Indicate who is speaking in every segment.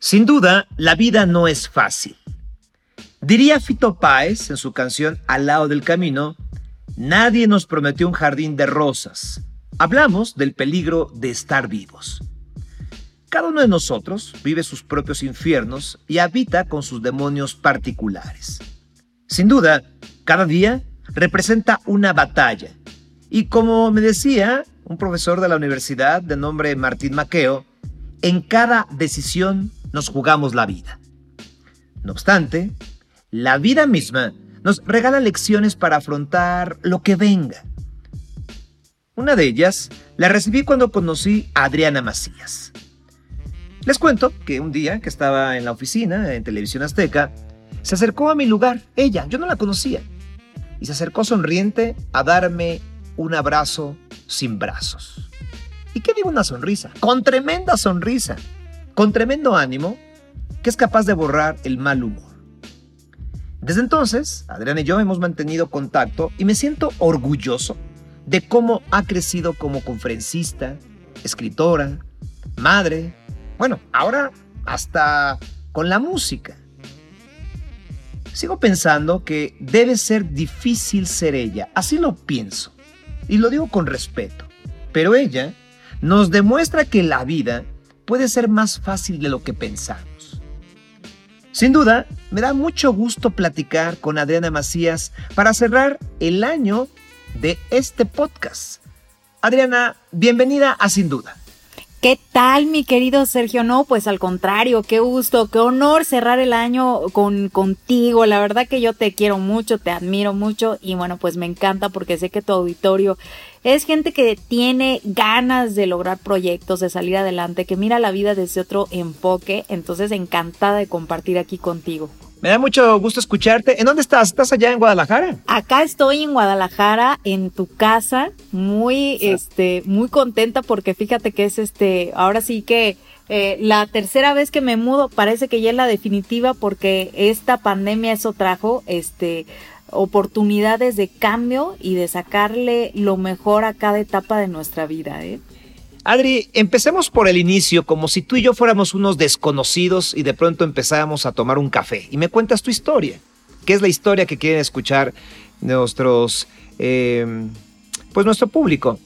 Speaker 1: Sin duda, la vida no es fácil. Diría Fito Páez en su canción Al lado del camino, nadie nos prometió un jardín de rosas. Hablamos del peligro de estar vivos. Cada uno de nosotros vive sus propios infiernos y habita con sus demonios particulares. Sin duda, cada día representa una batalla. Y como me decía un profesor de la universidad de nombre Martín Maqueo, en cada decisión nos jugamos la vida. No obstante, la vida misma nos regala lecciones para afrontar lo que venga. Una de ellas la recibí cuando conocí a Adriana Macías. Les cuento que un día que estaba en la oficina en Televisión Azteca, se acercó a mi lugar, ella, yo no la conocía, y se acercó sonriente a darme un abrazo sin brazos. ¿Y qué digo una sonrisa? Con tremenda sonrisa con tremendo ánimo que es capaz de borrar el mal humor. Desde entonces, Adriana y yo hemos mantenido contacto y me siento orgulloso de cómo ha crecido como conferencista, escritora, madre, bueno, ahora hasta con la música. Sigo pensando que debe ser difícil ser ella, así lo pienso, y lo digo con respeto, pero ella nos demuestra que la vida puede ser más fácil de lo que pensamos. Sin duda, me da mucho gusto platicar con Adriana Macías para cerrar el año de este podcast. Adriana, bienvenida a Sin Duda.
Speaker 2: ¿Qué tal, mi querido Sergio? No, pues al contrario, qué gusto, qué honor cerrar el año con contigo. La verdad que yo te quiero mucho, te admiro mucho y bueno, pues me encanta porque sé que tu auditorio es gente que tiene ganas de lograr proyectos, de salir adelante, que mira la vida desde otro enfoque. Entonces, encantada de compartir aquí contigo.
Speaker 1: Me da mucho gusto escucharte. ¿En dónde estás? ¿Estás allá en Guadalajara?
Speaker 2: Acá estoy en Guadalajara, en tu casa, muy, este, muy contenta porque fíjate que es este, ahora sí que eh, la tercera vez que me mudo, parece que ya es la definitiva porque esta pandemia eso trajo, este, oportunidades de cambio y de sacarle lo mejor a cada etapa de nuestra vida, ¿eh?
Speaker 1: Adri, empecemos por el inicio, como si tú y yo fuéramos unos desconocidos y de pronto empezáramos a tomar un café. Y me cuentas tu historia. ¿Qué es la historia que quieren escuchar nuestros, em, pues nuestro público?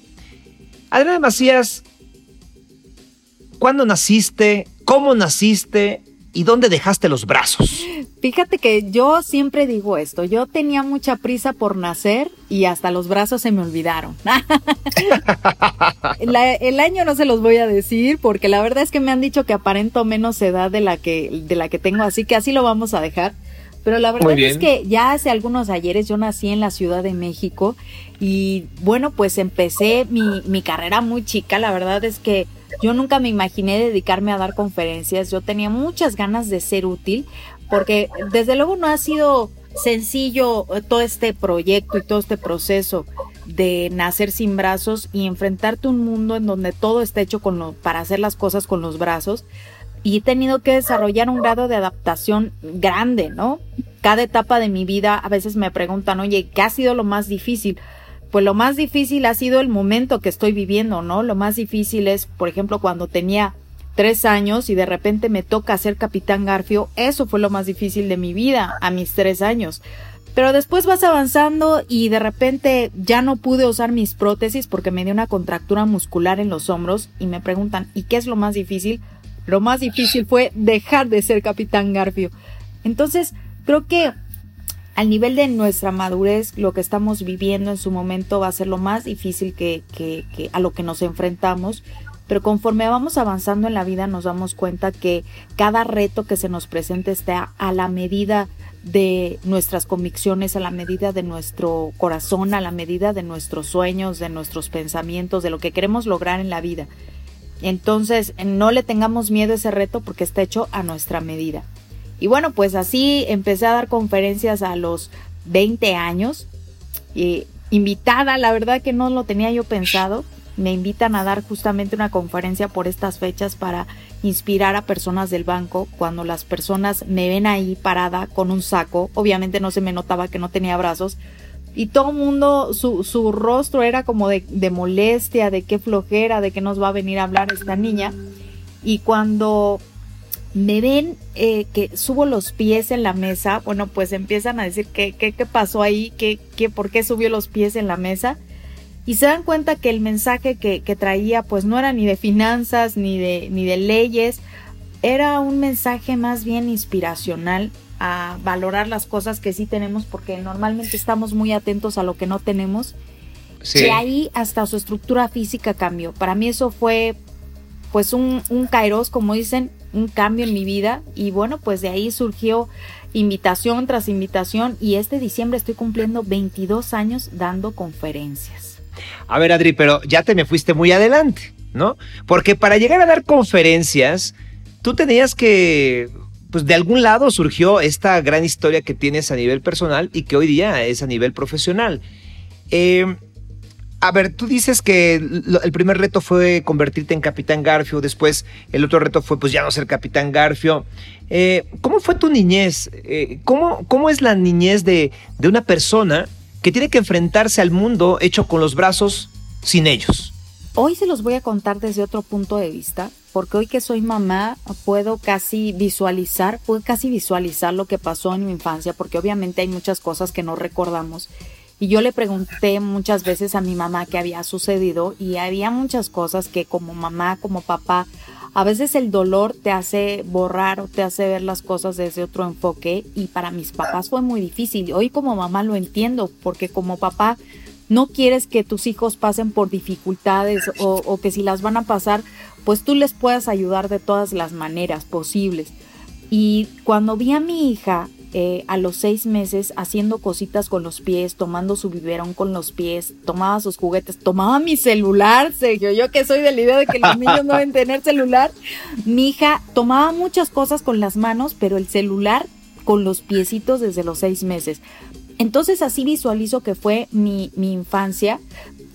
Speaker 1: Adriana Macías, ¿cuándo naciste? ¿Cómo naciste? ¿Y dónde dejaste los brazos?
Speaker 2: Fíjate que yo siempre digo esto, yo tenía mucha prisa por nacer y hasta los brazos se me olvidaron. el año no se los voy a decir porque la verdad es que me han dicho que aparento menos edad de la que, de la que tengo, así que así lo vamos a dejar. Pero la verdad es que ya hace algunos ayeres yo nací en la Ciudad de México y bueno, pues empecé mi, mi carrera muy chica. La verdad es que yo nunca me imaginé dedicarme a dar conferencias, yo tenía muchas ganas de ser útil, porque desde luego no ha sido sencillo eh, todo este proyecto y todo este proceso de nacer sin brazos y enfrentarte a un mundo en donde todo está hecho con lo, para hacer las cosas con los brazos y he tenido que desarrollar un grado de adaptación grande, ¿no? Cada etapa de mi vida a veces me preguntan, oye, ¿qué ha sido lo más difícil? Pues lo más difícil ha sido el momento que estoy viviendo, ¿no? Lo más difícil es, por ejemplo, cuando tenía tres años y de repente me toca ser capitán Garfio, eso fue lo más difícil de mi vida a mis tres años. Pero después vas avanzando y de repente ya no pude usar mis prótesis porque me dio una contractura muscular en los hombros y me preguntan, ¿y qué es lo más difícil? Lo más difícil fue dejar de ser capitán Garfio. Entonces, creo que al nivel de nuestra madurez, lo que estamos viviendo en su momento va a ser lo más difícil que, que, que, a lo que nos enfrentamos. Pero conforme vamos avanzando en la vida nos damos cuenta que cada reto que se nos presenta está a la medida de nuestras convicciones, a la medida de nuestro corazón, a la medida de nuestros sueños, de nuestros pensamientos, de lo que queremos lograr en la vida. Entonces, no le tengamos miedo a ese reto porque está hecho a nuestra medida. Y bueno, pues así empecé a dar conferencias a los 20 años. Y invitada, la verdad que no lo tenía yo pensado. Me invitan a dar justamente una conferencia por estas fechas para inspirar a personas del banco. Cuando las personas me ven ahí parada con un saco, obviamente no se me notaba que no tenía brazos. Y todo el mundo, su, su rostro era como de, de molestia, de qué flojera, de que nos va a venir a hablar esta niña. Y cuando me ven eh, que subo los pies en la mesa, bueno, pues empiezan a decir qué, qué, qué pasó ahí, qué, qué, por qué subió los pies en la mesa. Y se dan cuenta que el mensaje que, que traía pues no era ni de finanzas ni de, ni de leyes, era un mensaje más bien inspiracional a valorar las cosas que sí tenemos porque normalmente estamos muy atentos a lo que no tenemos. Y ahí hasta su estructura física cambió. Para mí eso fue pues un, un kairos, como dicen, un cambio en mi vida y bueno, pues de ahí surgió invitación tras invitación y este diciembre estoy cumpliendo 22 años dando conferencias.
Speaker 1: A ver, Adri, pero ya te me fuiste muy adelante, ¿no? Porque para llegar a dar conferencias, tú tenías que, pues de algún lado surgió esta gran historia que tienes a nivel personal y que hoy día es a nivel profesional. Eh, a ver, tú dices que el primer reto fue convertirte en Capitán Garfio, después el otro reto fue pues ya no ser Capitán Garfio. Eh, ¿Cómo fue tu niñez? Eh, ¿cómo, ¿cómo, es la niñez de, de una persona que tiene que enfrentarse al mundo hecho con los brazos sin ellos?
Speaker 2: Hoy se los voy a contar desde otro punto de vista, porque hoy que soy mamá puedo casi visualizar, puedo casi visualizar lo que pasó en mi infancia, porque obviamente hay muchas cosas que no recordamos y yo le pregunté muchas veces a mi mamá qué había sucedido y había muchas cosas que como mamá, como papá, a veces el dolor te hace borrar o te hace ver las cosas desde otro enfoque y para mis papás fue muy difícil. Hoy como mamá lo entiendo porque como papá no quieres que tus hijos pasen por dificultades o, o que si las van a pasar, pues tú les puedas ayudar de todas las maneras posibles. Y cuando vi a mi hija eh, a los seis meses haciendo cositas con los pies, tomando su biberón con los pies, tomaba sus juguetes, tomaba mi celular, Sergio, yo que soy de la idea de que los niños no deben tener celular, mi hija tomaba muchas cosas con las manos, pero el celular con los piecitos desde los seis meses. Entonces así visualizo que fue mi, mi infancia,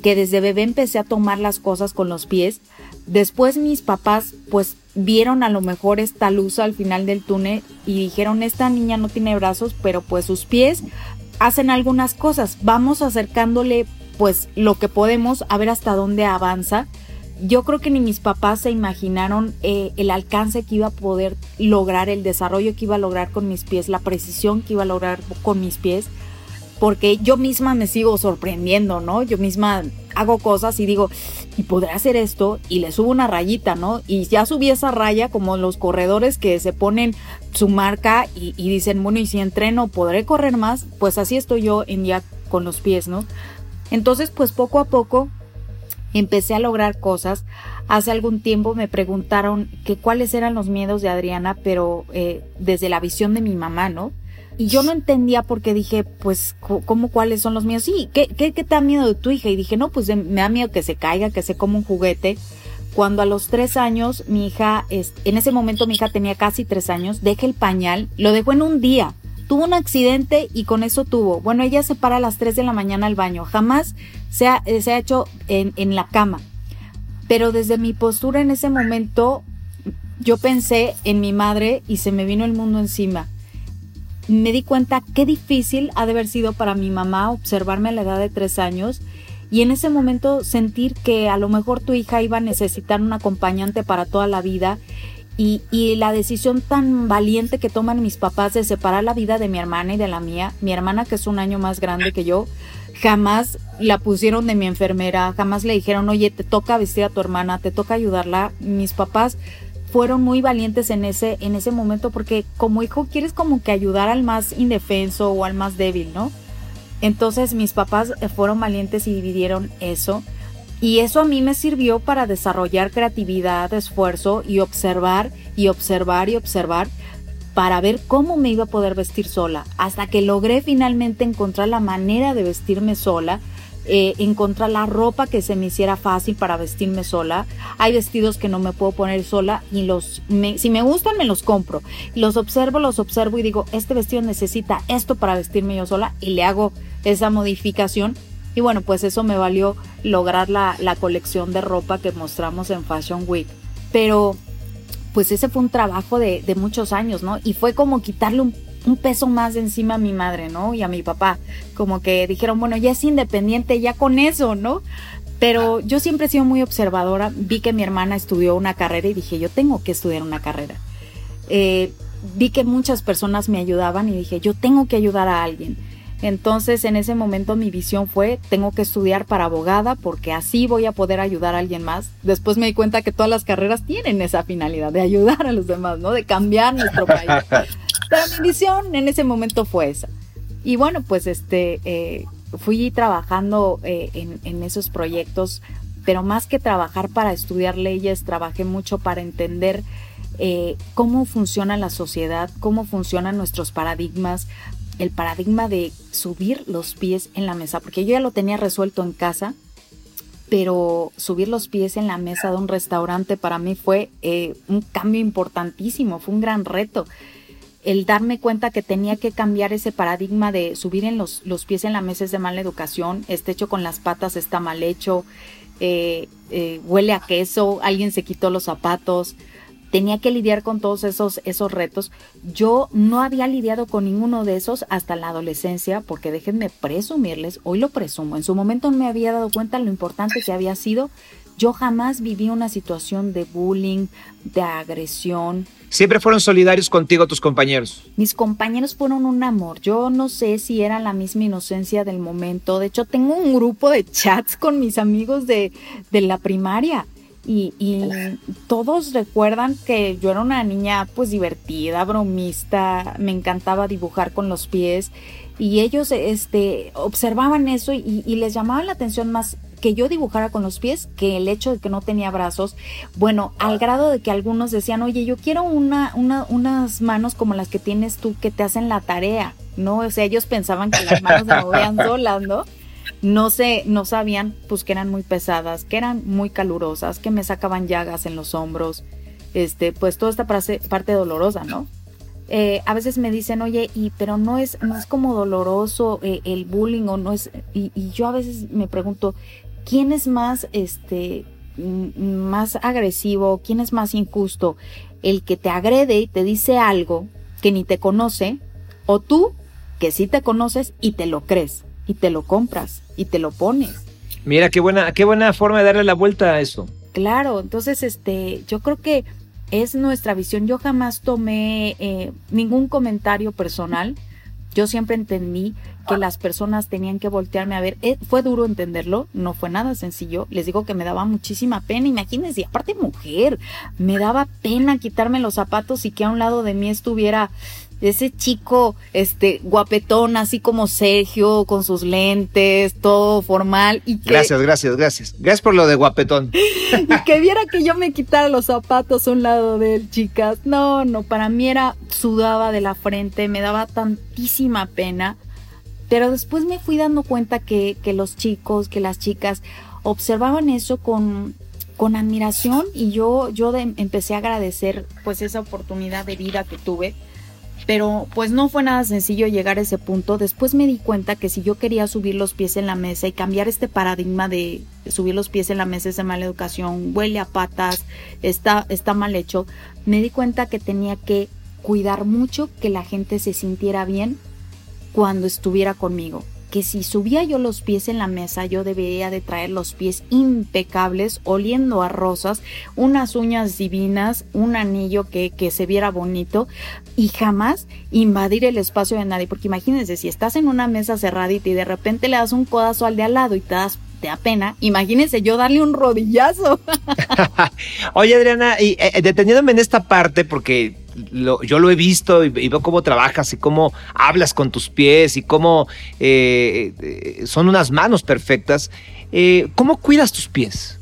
Speaker 2: que desde bebé empecé a tomar las cosas con los pies. Después mis papás pues vieron a lo mejor esta luz al final del túnel y dijeron, esta niña no tiene brazos, pero pues sus pies hacen algunas cosas. Vamos acercándole pues lo que podemos a ver hasta dónde avanza. Yo creo que ni mis papás se imaginaron eh, el alcance que iba a poder lograr, el desarrollo que iba a lograr con mis pies, la precisión que iba a lograr con mis pies porque yo misma me sigo sorprendiendo, ¿no? Yo misma hago cosas y digo, ¿y podré hacer esto? Y le subo una rayita, ¿no? Y ya subí esa raya como los corredores que se ponen su marca y, dicen, bueno, y si entreno, ¿podré correr más? Pues así estoy yo en ya con los pies, ¿no? Entonces, pues poco a poco empecé a lograr cosas. Hace algún tiempo me preguntaron que cuáles eran los miedos de Adriana, pero eh, desde la visión de mi mamá, ¿no? Y yo no entendía porque dije, pues, ¿cómo cuáles son los míos? Sí, ¿qué, qué, qué te da miedo de tu hija? Y dije, no, pues me da miedo que se caiga, que se coma un juguete. Cuando a los tres años, mi hija, en ese momento mi hija tenía casi tres años, deja el pañal, lo dejó en un día. Tuvo un accidente y con eso tuvo. Bueno, ella se para a las tres de la mañana al baño. Jamás se ha, se ha hecho en, en la cama. Pero desde mi postura en ese momento, yo pensé en mi madre y se me vino el mundo encima me di cuenta qué difícil ha de haber sido para mi mamá observarme a la edad de tres años y en ese momento sentir que a lo mejor tu hija iba a necesitar un acompañante para toda la vida y, la decisión tan valiente que toman mis papás de separar la vida de mi hermana y de la mía, mi hermana que es un año más grande que yo, jamás la pusieron de mi enfermera, jamás le dijeron, oye, te toca vestir a tu hermana, te toca ayudarla. Mis papás fueron muy valientes en ese, en ese momento porque como hijo quieres como que ayudar al más indefenso o al más débil, ¿no? Entonces mis papás fueron valientes y dividieron eso. Y eso a mí me sirvió para desarrollar creatividad, esfuerzo y observar y observar y observar para ver cómo me iba a poder vestir sola, hasta que logré finalmente encontrar la manera de vestirme sola, eh, encontrar la ropa que se me hiciera fácil para vestirme sola. Hay vestidos que no me puedo poner sola y los, si me gustan me los compro. Los observo, los observo y digo, este vestido necesita esto para vestirme yo sola y le hago esa modificación. Y bueno, pues eso me valió lograr la, la colección de ropa que mostramos en Fashion Week. Pero pues ese fue un trabajo de, de muchos años, ¿no? Y fue como quitarle un un peso más encima a mi madre, ¿no? Y a mi papá. Como que dijeron, bueno, ya es independiente, ya con eso, ¿no? Pero yo siempre he sido muy observadora. Vi que mi hermana estudió una carrera y dije, yo tengo que estudiar una carrera. eh, vi que muchas personas me ayudaban y dije, yo tengo que ayudar a alguien. Entonces en ese momento mi visión fue, tengo que estudiar para abogada porque así voy a poder ayudar a alguien más. Después me di cuenta que todas las carreras tienen esa finalidad de ayudar a los demás, ¿no? De cambiar nuestro país. Pero mi visión en ese momento fue esa. Y bueno, pues este, eh, fui trabajando eh, en, en esos proyectos, pero más que trabajar para estudiar leyes, trabajé mucho para entender eh, cómo funciona la sociedad, cómo funcionan nuestros paradigmas, el paradigma de subir los pies en la mesa, porque yo ya lo tenía resuelto en casa, pero subir los pies en la mesa de un restaurante para mí fue eh, un cambio importantísimo, fue un gran reto. El darme cuenta que tenía que cambiar ese paradigma de subir en los, los pies en la mesa es de mala educación, este hecho con las patas está mal hecho, eh, eh, huele a queso, alguien se quitó los zapatos tenía que lidiar con todos esos, esos retos. Yo no había lidiado con ninguno de esos hasta la adolescencia, porque déjenme presumirles, hoy lo presumo, en su momento no me había dado cuenta lo importante que había sido. Yo jamás viví una situación de bullying, de agresión.
Speaker 1: ¿Siempre fueron solidarios contigo tus compañeros?
Speaker 2: Mis compañeros fueron un amor. Yo no sé si era la misma inocencia del momento. De hecho, tengo un grupo de chats con mis amigos de, de la primaria y, todos recuerdan que yo era una niña pues divertida, bromista, me encantaba dibujar con los pies y ellos este, observaban eso y, les llamaba la atención más que yo dibujara con los pies que el hecho de que no tenía brazos. Bueno, al grado de que algunos decían, oye, yo quiero una, una, unas manos como las que tienes tú que te hacen la tarea, ¿no? O sea, ellos pensaban que las manos se movían solas, ¿no? no sé, no sabían pues que eran muy pesadas, que eran muy calurosas, que me sacaban llagas en los hombros, este, pues toda esta parte, dolorosa, ¿no? Eh, a veces me dicen, oye, y pero no es, no es como doloroso eh, el bullying o no es, y, y, yo a veces me pregunto, ¿quién es más, este, más agresivo, quién es más injusto? El que te agrede y te dice algo que ni te conoce, o tú que sí te conoces y te lo crees y te lo compras y te lo pones.
Speaker 1: Mira qué buena, qué buena forma de darle la vuelta a eso.
Speaker 2: Claro, entonces este, yo creo que es nuestra visión. Yo jamás tomé eh, ningún comentario personal. Yo siempre entendí que las personas tenían que voltearme a ver. Eh, fue duro entenderlo, no fue nada sencillo. Les digo que me daba muchísima pena. Imagínense, aparte mujer, me daba pena quitarme los zapatos y que a un lado de mí estuviera ese chico, este, guapetón, así como Sergio, con sus lentes, todo formal. Y
Speaker 1: gracias, gracias, gracias. Gracias por lo de guapetón.
Speaker 2: y que viera que yo me quitara los zapatos a un lado de él, chicas. No, no, para mí era, sudaba de la frente, me daba tantísima pena. Pero después me fui dando cuenta que, que los chicos, que las chicas observaban eso con, con admiración y yo, yo empecé a agradecer pues esa oportunidad de vida que tuve pero pues no fue nada sencillo llegar a ese punto. Después me di cuenta que si yo quería subir los pies en la mesa y cambiar este paradigma de subir los pies en la mesa es de mala educación, huele a patas, está, está mal hecho, me di cuenta que tenía que cuidar mucho que la gente se sintiera bien cuando estuviera conmigo que si subía yo los pies en la mesa, yo debería de traer los pies impecables, oliendo a rosas, unas uñas divinas, un anillo que, que se viera bonito y jamás invadir el espacio de nadie. Porque imagínense, si estás en una mesa cerradita y de repente le das un codazo al de al lado y te das te pena. Imagínense yo darle un rodillazo.
Speaker 1: Oye, Adriana, y eh, deteniéndome en esta parte, porque yo lo he visto y, veo cómo trabajas y cómo hablas con tus pies y cómo eh, eh, son unas manos perfectas. Eh, ¿Cómo cuidas tus pies?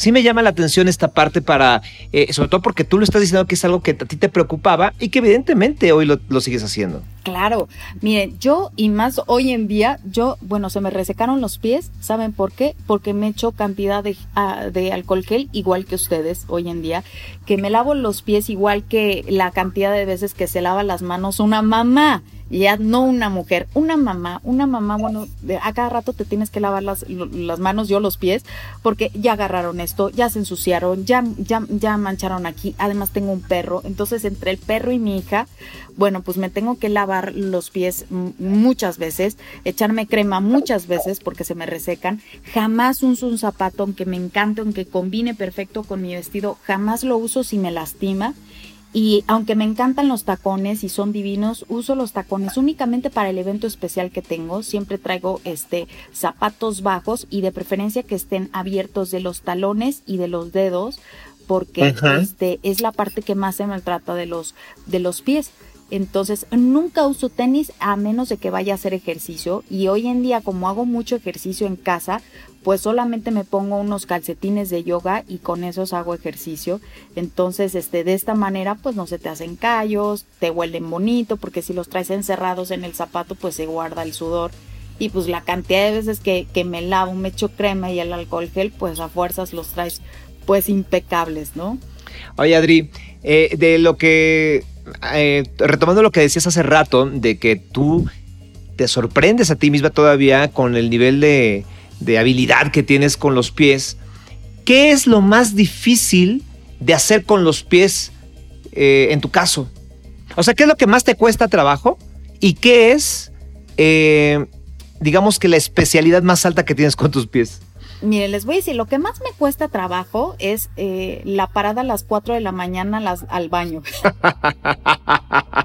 Speaker 1: Sí me llama la atención esta parte para, eh, sobre todo porque tú lo estás diciendo que es algo que a ti te preocupaba y que evidentemente hoy lo, sigues haciendo.
Speaker 2: Claro, miren, yo y más hoy en día, yo, bueno, se me resecaron los pies, ¿saben por qué? Porque me echo cantidad de, ah, de alcohol gel igual que ustedes hoy en día, que me lavo los pies igual que la cantidad de veces que se lava las manos una mamá ya no una mujer, una mamá, una mamá, bueno, a cada rato te tienes que lavar las, las manos, yo los pies, porque ya agarraron esto, ya se ensuciaron, ya, ya, ya mancharon aquí, además tengo un perro, entonces entre el perro y mi hija, bueno, pues me tengo que lavar los pies muchas veces, echarme crema muchas veces porque se me resecan, jamás uso un zapato, aunque me encante, aunque combine perfecto con mi vestido, jamás lo uso si me lastima Y aunque me encantan los tacones y son divinos, uso los tacones únicamente para el evento especial que tengo. Siempre traigo este zapatos bajos y de preferencia que estén abiertos de los talones y de los dedos, porque este es la parte que más se maltrata de los de los pies. Entonces, nunca uso tenis a menos de que vaya a hacer ejercicio. Y hoy en día, como hago mucho ejercicio en casa, pues solamente me pongo unos calcetines de yoga y con esos hago ejercicio. Entonces, este, de esta manera, pues no se te hacen callos, te huelen bonito, porque si los traes encerrados en el zapato, pues se guarda el sudor. Y pues la cantidad de veces que, que me lavo, me echo crema y el alcohol gel, pues a fuerzas los traes pues impecables, ¿no?
Speaker 1: Oye, Adri, eh, de lo que eh, retomando lo que decías hace rato, de que tú te sorprendes a ti misma todavía con el nivel de, habilidad que tienes con los pies, ¿qué es lo más difícil de hacer con los pies eh, en tu caso? O sea, ¿qué es lo que más te cuesta trabajo? ¿Y qué es, eh, digamos que la especialidad más alta que tienes con tus pies?
Speaker 2: Miren, les voy a decir, lo que más me cuesta trabajo es eh, la parada a las 4 de la mañana las, al baño.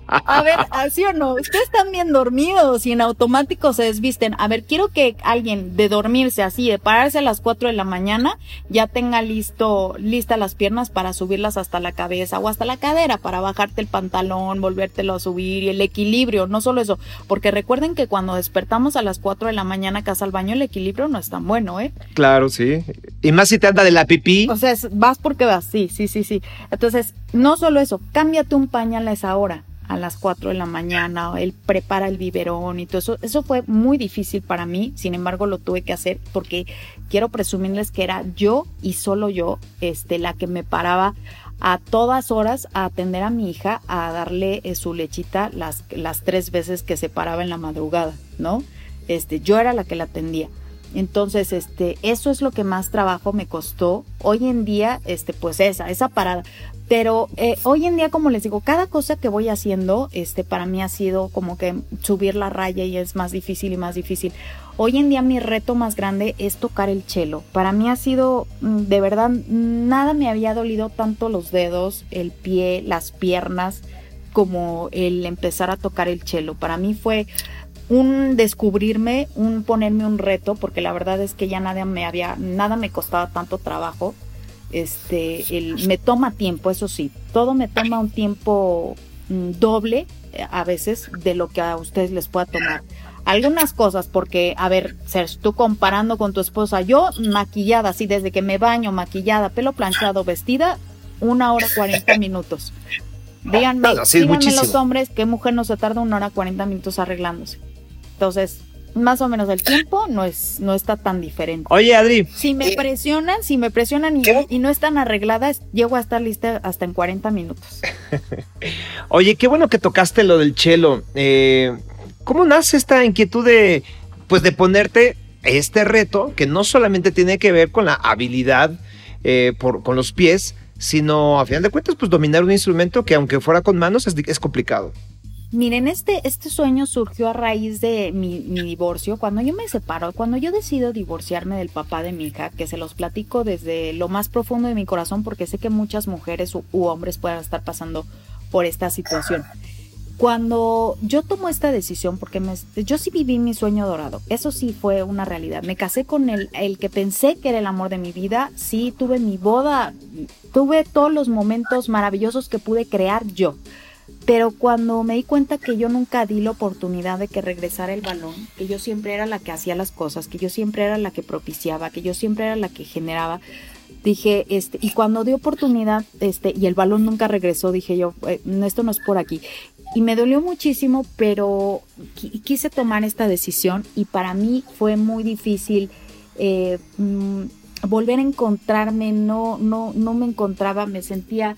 Speaker 2: a ver, ¿así o no? Ustedes están bien dormidos y en automático se desvisten. A ver, quiero que alguien de dormirse así, de pararse a las 4 de la mañana, ya tenga listo, lista las piernas para subirlas hasta la cabeza o hasta la cadera para bajarte el pantalón, volvértelo a subir y el equilibrio, no solo eso, porque recuerden que cuando despertamos a las 4 de la mañana casa al baño, el equilibrio no es tan bueno, ¿eh?
Speaker 1: Claro, sí. Y más si te anda de la pipí.
Speaker 2: O sea, vas porque vas, sí, sí, sí, sí. Entonces, no solo eso, cámbiate un pañal a esa hora, a las 4 de la mañana, él prepara el biberón y todo eso. Eso fue muy difícil para mí, sin embargo lo tuve que hacer porque quiero presumirles que era yo y solo yo, este, la que me paraba a todas horas a atender a mi hija, a darle eh, su lechita las, las tres veces que se paraba en la madrugada, ¿no? Este, yo era la que la atendía. Entonces, este, eso es lo que más trabajo me costó. Hoy en día, este, pues esa, esa parada. Pero eh, hoy en día, como les digo, cada cosa que voy haciendo, este, para mí ha sido como que subir la raya y es más difícil y más difícil. Hoy en día mi reto más grande es tocar el chelo. Para mí ha sido, mm, de verdad, nada me había dolido tanto los dedos, el pie, las piernas, como el empezar a tocar el chelo. Para mí fue un descubrirme, un ponerme un reto, porque la verdad es que ya nada me había, nada me costaba tanto trabajo. Este, el, me toma tiempo, eso sí, todo me toma un tiempo mm, doble eh, a veces de lo que a ustedes les pueda tomar. Algunas cosas, porque, a ver, Sergio, tú comparando con tu esposa, yo maquillada, así desde que me baño, maquillada, pelo planchado, vestida, una hora cuarenta minutos. Díganme, díganme los hombres, ¿qué mujer no se tarda una hora cuarenta minutos arreglándose? Entonces, más o menos el tiempo no es no está tan diferente.
Speaker 1: Oye, Adri.
Speaker 2: Si me presionan, si me presionan y, no están arregladas, llego a estar lista hasta en 40 minutos.
Speaker 1: Oye, qué bueno que tocaste lo del chelo. Eh, ¿Cómo nace esta inquietud de, pues, de ponerte este reto que no solamente tiene que ver con la habilidad eh, por, con los pies, sino a final de cuentas, pues dominar un instrumento que aunque fuera con manos es, es complicado?
Speaker 2: Miren, este, este sueño surgió a raíz de mi, divorcio. Cuando yo me separo, cuando yo decido divorciarme del papá de mi hija, que se los platico desde lo más profundo de mi corazón, porque sé que muchas mujeres u, hombres puedan estar pasando por esta situación. Cuando yo tomo esta decisión, porque me, yo sí viví mi sueño dorado, eso sí fue una realidad. Me casé con el, el que pensé que era el amor de mi vida, sí tuve mi boda, tuve todos los momentos maravillosos que pude crear yo. Pero cuando me di cuenta que yo nunca di la oportunidad de que regresara el balón, que yo siempre era la que hacía las cosas, que yo siempre era la que propiciaba, que yo siempre era la que generaba, dije, este, y cuando di oportunidad, este, y el balón nunca regresó, dije yo, eh, esto no es por aquí. Y me dolió muchísimo, pero quise tomar esta decisión y para mí fue muy difícil eh, mm, volver a encontrarme, no, no, no me encontraba, me sentía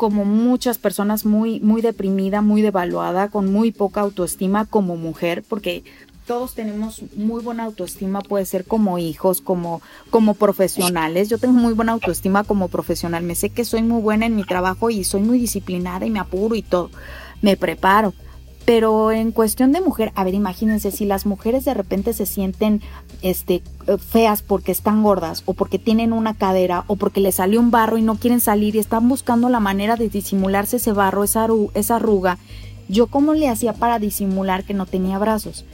Speaker 2: como muchas personas muy, muy deprimida, muy devaluada, con muy poca autoestima como mujer, porque todos tenemos muy buena autoestima, puede ser como hijos, como, como profesionales. Yo tengo muy buena autoestima como profesional. Me sé que soy muy buena en mi trabajo y soy muy disciplinada y me apuro y todo. Me preparo. Pero en cuestión de mujer, a ver, imagínense, si las mujeres de repente se sienten este, feas porque están gordas o porque tienen una cadera o porque les salió un barro y no quieren salir y están buscando la manera de disimularse ese barro, esa, esa arruga, yo cómo le hacía para disimular que no tenía brazos.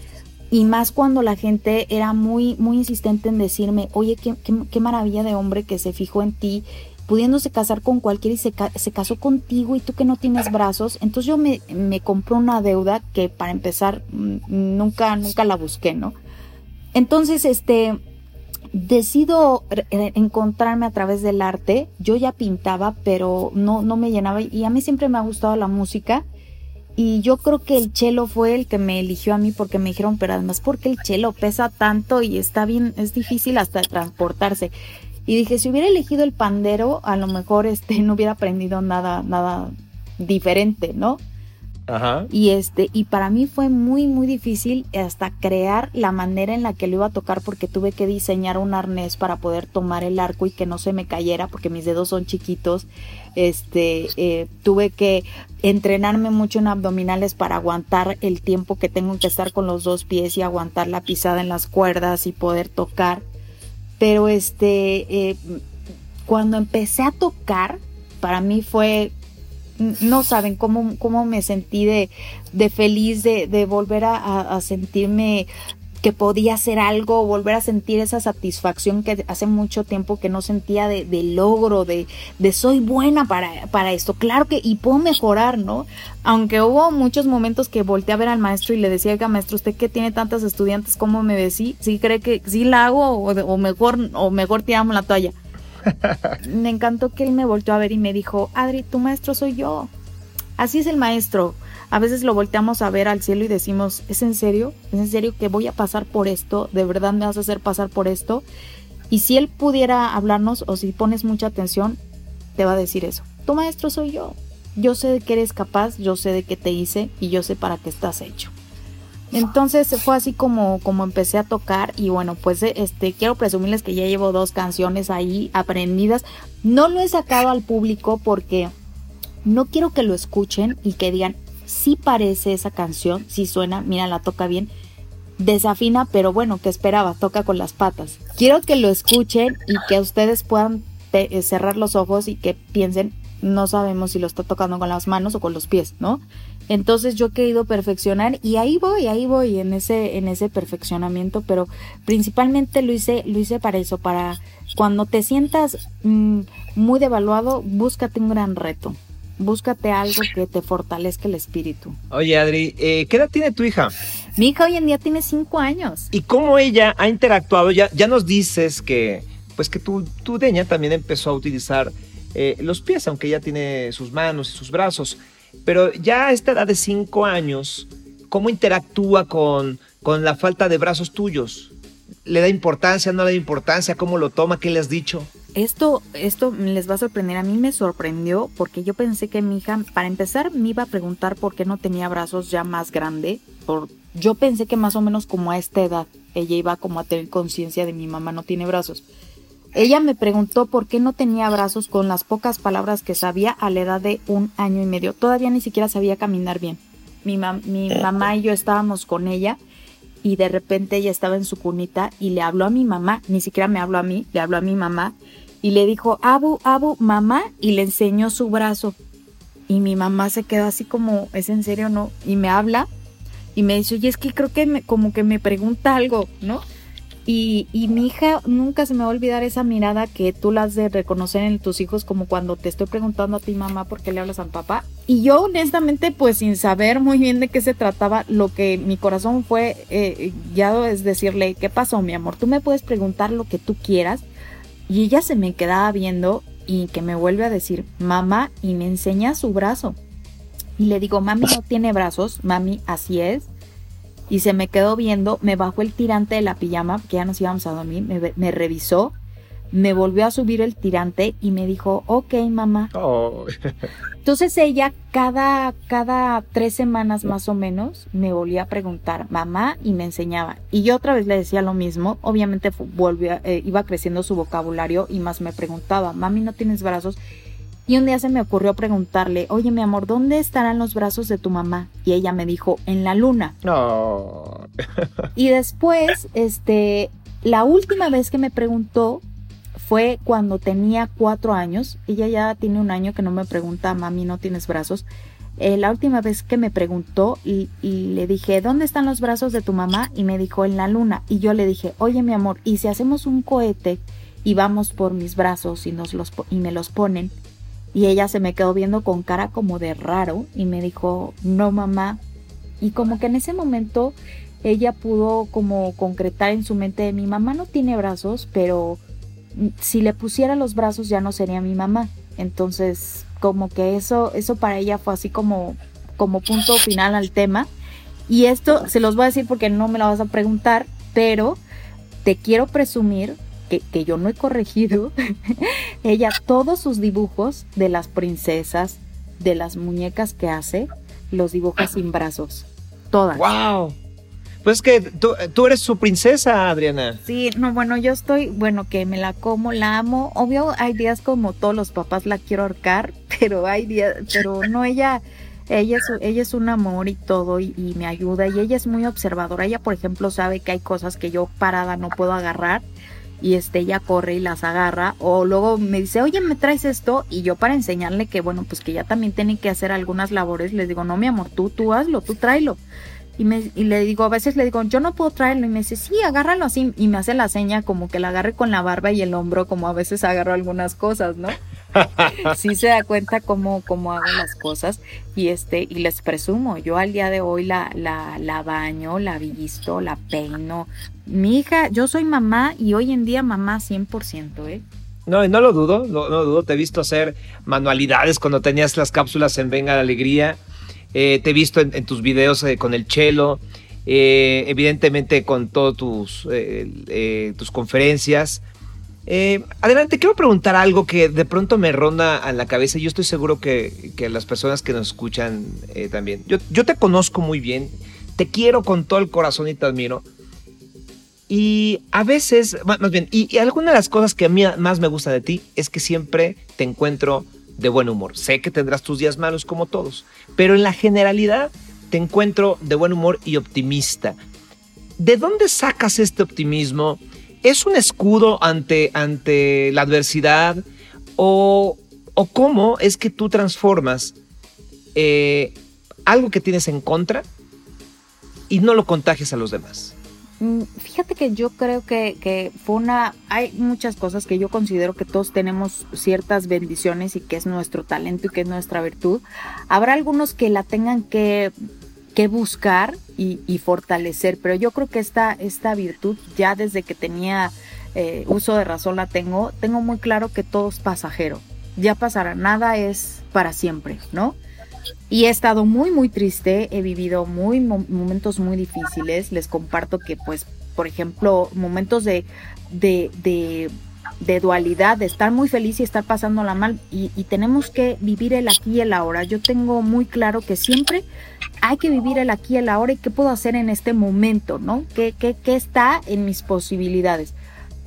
Speaker 2: Y más cuando la gente era muy, muy insistente en decirme, oye, qué, qué maravilla de hombre que se fijó en ti pudiéndose casar con cualquiera y se, se, casó contigo y tú que no tienes brazos. Entonces yo me, me compré una deuda que para empezar mm, nunca, nunca la busqué, ¿no? Entonces, este, decido encontrarme a través del arte. Yo ya pintaba, pero no, no me llenaba y a mí siempre me ha gustado la música. Y yo creo que el chelo fue el que me eligió a mí porque me dijeron, pero además porque el chelo pesa tanto y está bien, es difícil hasta transportarse. Y dije, si hubiera elegido el pandero, a lo mejor este no hubiera aprendido nada, nada diferente, ¿no? Ajá. Y este, y para mí fue muy, muy difícil hasta crear la manera en la que lo iba a tocar porque tuve que diseñar un arnés para poder tomar el arco y que no se me cayera porque mis dedos son chiquitos. Este, eh, tuve que entrenarme mucho en abdominales para aguantar el tiempo que tengo que estar con los dos pies y aguantar la pisada en las cuerdas y poder tocar. Pero este, eh, cuando empecé a tocar, para mí fue, no saben cómo, cómo me sentí de, de feliz de, de volver a, a, sentirme que podía hacer algo, volver a sentir esa satisfacción que hace mucho tiempo que no sentía de, logro, de, de, soy buena para, para esto. Claro que, y puedo mejorar, ¿no? Aunque hubo muchos momentos que volteé a ver al maestro y le decía, oiga, maestro, usted que tiene tantas estudiantes, ¿cómo me ve? ¿Sí, sí cree que sí la hago o, o mejor, o mejor tiramos la toalla? me encantó que él me volteó a ver y me dijo, Adri, tu maestro soy yo. Así es el maestro a veces lo volteamos a ver al cielo y decimos, ¿es en serio? ¿Es en serio que voy a pasar por esto? ¿De verdad me vas a hacer pasar por esto? Y si él pudiera hablarnos o si pones mucha atención, te va a decir eso. Tu maestro soy yo. Yo sé de que eres capaz, yo sé de qué te hice y yo sé para qué estás hecho. Entonces fue así como, como empecé a tocar y bueno, pues este quiero presumirles que ya llevo dos canciones ahí aprendidas. No lo he sacado al público porque no quiero que lo escuchen y que digan, sí parece esa canción, sí suena, mira, la toca bien. Desafina, pero bueno, ¿qué esperaba? Toca con las patas. Quiero que lo escuchen y que ustedes puedan eh, cerrar los ojos y que piensen, no sabemos si lo está tocando con las manos o con los pies, ¿no? Entonces yo he querido perfeccionar y ahí voy, ahí voy en ese, en ese perfeccionamiento, pero principalmente lo hice, lo hice para eso, para cuando te sientas mm, muy devaluado, búscate un gran reto búscate algo que te fortalezca el espíritu.
Speaker 1: Oye, Adri, eh, ¿qué edad tiene tu hija?
Speaker 2: Mi hija hoy en día tiene cinco años.
Speaker 1: ¿Y cómo ella ha interactuado? Ya, ya nos dices que, pues que tu, tu deña también empezó a utilizar eh, los pies, aunque ella tiene sus manos y sus brazos. Pero ya a esta edad de cinco años, ¿cómo interactúa con, con la falta de brazos tuyos? ¿Le da importancia, no le da importancia? ¿Cómo lo toma? ¿Qué le has dicho?
Speaker 2: Esto, esto les va a sorprender. A mí me sorprendió porque yo pensé que mi hija, para empezar, me iba a preguntar por qué no tenía brazos ya más grande. Por, yo pensé que más o menos como a esta edad ella iba como a tener conciencia de mi mamá no tiene brazos. Ella me preguntó por qué no tenía brazos con las pocas palabras que sabía a la edad de un año y medio. Todavía ni siquiera sabía caminar bien. Mi, mi mamá y yo estábamos con ella y de repente ella estaba en su cunita y le habló a mi mamá, ni siquiera me habló a mí, le habló a mi mamá y le dijo, Abu, Abu, mamá, y le enseñó su brazo. Y mi mamá se quedó así como, ¿es en serio no? Y me habla y me dice, oye, es que creo que me, como que me pregunta algo, ¿no? Y, y, mi hija nunca se me va a olvidar esa mirada que tú la has de reconocer en tus hijos, como cuando te estoy preguntando a ti, mamá, por qué le hablas al papá. Y yo, honestamente, pues sin saber muy bien de qué se trataba, lo que mi corazón fue eh, guiado es decirle, ¿qué pasó, mi amor? Tú me puedes preguntar lo que tú quieras, y ella se me quedaba viendo y que me vuelve a decir, mamá, y me enseña su brazo. Y le digo, mami no tiene brazos, mami, así es. Y se me quedó viendo, me bajó el tirante de la pijama, que ya nos íbamos a dormir, me, me revisó me volvió a subir el tirante y me dijo, ok, mamá. Oh. Entonces ella cada, cada tres semanas más o menos me volvía a preguntar, mamá, y me enseñaba. Y yo otra vez le decía lo mismo, obviamente volvió, eh, iba creciendo su vocabulario y más me preguntaba, mami, ¿no tienes brazos? Y un día se me ocurrió preguntarle, oye mi amor, ¿dónde estarán los brazos de tu mamá? Y ella me dijo, en la luna.
Speaker 1: No.
Speaker 2: y después, este, la última vez que me preguntó fue cuando tenía cuatro años. Ella ya tiene un año que no me pregunta, mami, ¿no tienes brazos? Eh, la última vez que me preguntó y, le dije, ¿dónde están los brazos de tu mamá? Y me dijo, en la luna. Y yo le dije, oye mi amor, ¿y si hacemos un cohete y vamos por mis brazos y, nos los, y me los ponen? Y ella se me quedó viendo con cara como de raro y me dijo, no mamá. Y como que en ese momento ella pudo como concretar en su mente, mi mamá no tiene brazos, pero si le pusiera los brazos ya no sería mi mamá. Entonces como que eso, eso para ella fue así como, como punto final al tema. Y esto se los voy a decir porque no me lo vas a preguntar, pero te quiero presumir que, que yo no he corregido. ella, todos sus dibujos de las princesas, de las muñecas que hace, los dibuja sin brazos. Todas.
Speaker 1: ¡Wow! Pues que tú, tú, eres su princesa, Adriana.
Speaker 2: Sí, no, bueno, yo estoy, bueno, que me la como, la amo. Obvio, hay días como todos los papás la quiero ahorcar, pero hay días, pero no, ella, ella es, ella es un amor y todo, y, me ayuda, y ella es muy observadora. Ella, por ejemplo, sabe que hay cosas que yo parada no puedo agarrar, y este ella corre y las agarra o luego me dice oye me traes esto y yo para enseñarle que bueno pues que ella también tiene que hacer algunas labores les digo no mi amor tú tú hazlo tú tráelo y, me, y le digo, a veces le digo, yo no puedo traerlo. Y me dice, sí, agárralo así. Y me hace la seña como que la agarre con la barba y el hombro, como a veces agarro algunas cosas, ¿no? sí se da cuenta cómo, cómo hago las cosas. Y este, y les presumo, yo al día de hoy la, la, la baño, la visto, la peino. Mi hija, yo soy mamá y hoy en día mamá 100%, ¿eh?
Speaker 1: No, no lo dudo, no, no lo dudo. Te he visto hacer manualidades cuando tenías las cápsulas en Venga la Alegría eh, te he visto en, tus videos eh, con el chelo, eh, evidentemente con todas tus, tus conferencias. adelante, quiero preguntar algo que de pronto me ronda a la cabeza y yo estoy seguro que, las personas que nos escuchan también. Yo, yo te conozco muy bien, te quiero con todo el corazón y te admiro. Y a veces, más bien, y, alguna de las cosas que a mí más me gusta de ti es que siempre te encuentro de buen humor. Sé que tendrás tus días malos como todos, pero en la generalidad te encuentro de buen humor y optimista. ¿De dónde sacas este optimismo? ¿Es un escudo ante, ante la adversidad? ¿O, o cómo es que tú transformas eh, algo que tienes en contra y no lo contagias a los demás?
Speaker 2: Mm, fíjate que yo creo que, que, una, hay muchas cosas que yo considero que todos tenemos ciertas bendiciones y que es nuestro talento y que es nuestra virtud. Habrá algunos que la tengan que, que buscar y, y, fortalecer, pero yo creo que esta, esta virtud ya desde que tenía eh, uso de razón la tengo, tengo muy claro que todo es pasajero, ya pasará, nada es para siempre, ¿no? Y he estado muy, muy triste, he vivido muy momentos muy difíciles. Les comparto que, pues, por ejemplo, momentos de, de, de, de dualidad, de estar muy feliz y estar pasándola mal. Y, y, tenemos que vivir el aquí y el ahora. Yo tengo muy claro que siempre hay que vivir el aquí y el ahora y qué puedo hacer en este momento, ¿no? ¿Qué, qué, qué está en mis posibilidades?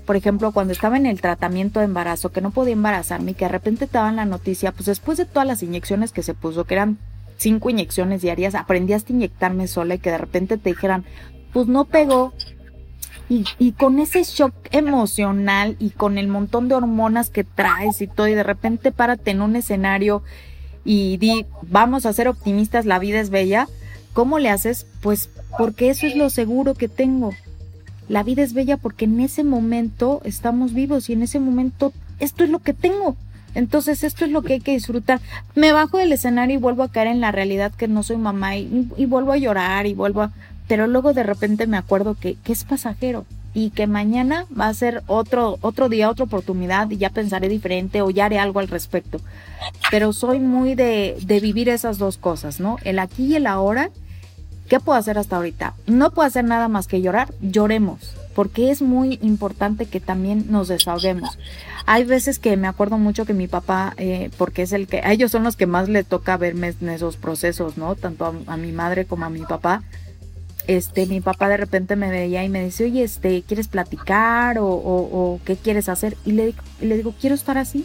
Speaker 2: por ejemplo, cuando estaba en el tratamiento de embarazo, que no podía embarazarme y que de repente te daban la noticia, pues después de todas las inyecciones que se puso, que eran cinco inyecciones diarias, aprendí hasta inyectarme sola y que de repente te dijeran, pues no pegó. Y, y con ese shock emocional y con el montón de hormonas que traes y todo, y de repente párate en un escenario y di, vamos a ser optimistas, la vida es bella. ¿Cómo le haces? Pues porque eso es lo seguro que tengo. La vida es bella porque en ese momento estamos vivos y en ese momento esto es lo que tengo. Entonces esto es lo que hay que disfrutar. Me bajo del escenario y vuelvo a caer en la realidad que no soy mamá y, vuelvo a llorar y vuelvo a... Pero luego de repente me acuerdo que, es pasajero y que mañana va a ser otro, otro día, otra oportunidad y ya pensaré diferente o ya haré algo al respecto. Pero soy muy de, de vivir esas dos cosas, ¿no? El aquí y el ahora ¿Qué puedo hacer hasta ahorita? No puedo hacer nada más que llorar. Lloremos, porque es muy importante que también nos desahoguemos. Hay veces que me acuerdo mucho que mi papá, eh, porque es el que, a ellos son los que más le toca verme en esos procesos, ¿no? Tanto a, mi madre como a mi papá. Este, mi papá de repente me veía y me dice, oye, este, ¿quieres platicar o, qué quieres hacer? Y le digo, quiero estar así.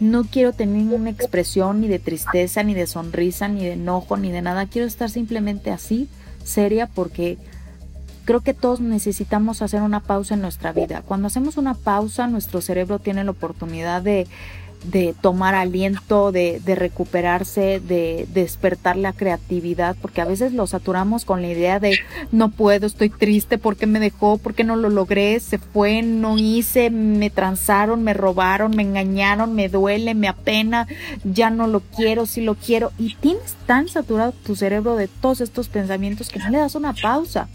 Speaker 2: no quiero tener ninguna expresión ni de tristeza, ni de sonrisa, ni de enojo, ni de nada. Quiero estar simplemente así, seria, porque creo que todos necesitamos hacer una pausa en nuestra vida. Cuando hacemos una pausa, nuestro cerebro tiene la oportunidad de tomar aliento, de, de, recuperarse, de, despertar la creatividad, porque a veces lo saturamos con la idea de no puedo, estoy triste, porque me dejó? porque no lo logré? Se fue, no hice, me transaron, me robaron, me engañaron, me duele, me apena, ya no lo quiero, si lo quiero. Y tienes tan saturado tu cerebro de todos estos pensamientos que no le das una pausa.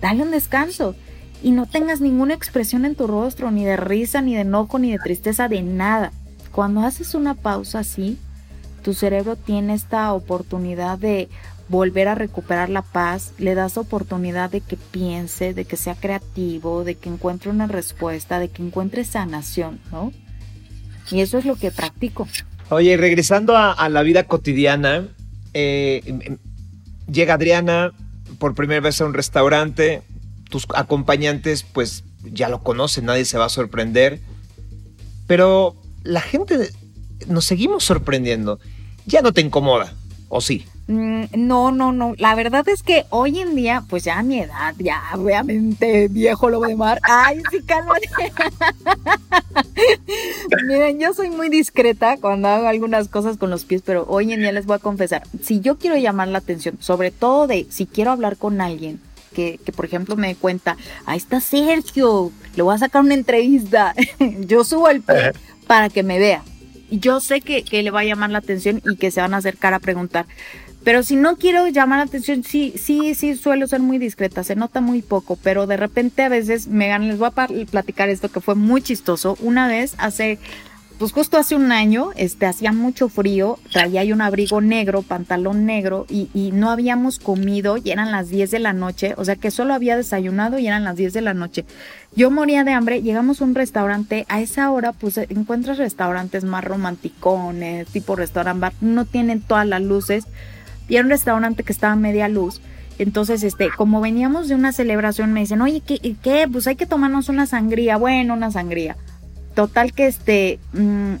Speaker 2: Dale un descanso y no tengas ninguna expresión en tu rostro, ni de risa, ni de enojo, ni de tristeza, de nada cuando haces una pausa así, tu cerebro tiene esta oportunidad de volver a recuperar la paz, le das oportunidad de que piense, de que sea creativo, de que encuentre una respuesta, de que encuentre sanación, ¿no? Y eso es lo que practico.
Speaker 1: Oye, regresando a, la vida cotidiana, eh, llega Adriana por primera vez a un restaurante, tus acompañantes pues ya lo conocen, nadie se va a sorprender, pero la gente nos seguimos sorprendiendo. Ya no te incomoda, ¿o sí?
Speaker 2: Mm, no, no, no. La verdad es que hoy en día, pues ya a mi edad, ya obviamente viejo lo de mar. Ay, sí, cálmate. Miren, yo soy muy discreta cuando hago algunas cosas con los pies, pero hoy en día les voy a confesar, si yo quiero llamar la atención, sobre todo de si quiero hablar con alguien, que, que, por ejemplo me cuenta, ahí está Sergio, le voy a sacar una entrevista, yo subo el pie para que me vea. Yo sé que, le va a llamar la atención y que se van a acercar a preguntar. Pero si no quiero llamar la atención, sí, sí, sí suelo ser muy discreta, se nota muy poco, pero de repente a veces me ganan, les voy a platicar esto que fue muy chistoso. Una vez hace pues justo hace un año, este, hacía mucho frío, traía un abrigo negro, pantalón negro y, y, no habíamos comido y eran las 10 de la noche, o sea que solo había desayunado y eran las 10 de la noche. Yo moría de hambre, llegamos a un restaurante, a esa hora pues encuentras restaurantes más romanticones, tipo restaurant bar, no tienen todas las luces y era un restaurante que estaba a media luz. Entonces, este, como veníamos de una celebración, me dicen, oye, ¿qué, ¿qué? Pues hay que tomarnos una sangría. Bueno, una sangría. Total que este mm,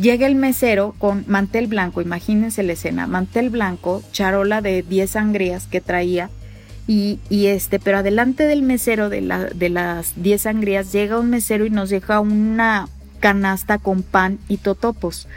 Speaker 2: llega el mesero con mantel blanco, imagínense la escena, mantel blanco, charola de 10 sangrías que traía. Y, y, este, pero adelante del mesero de, la, de las 10 sangrías llega un mesero y nos deja una canasta con pan y totopos.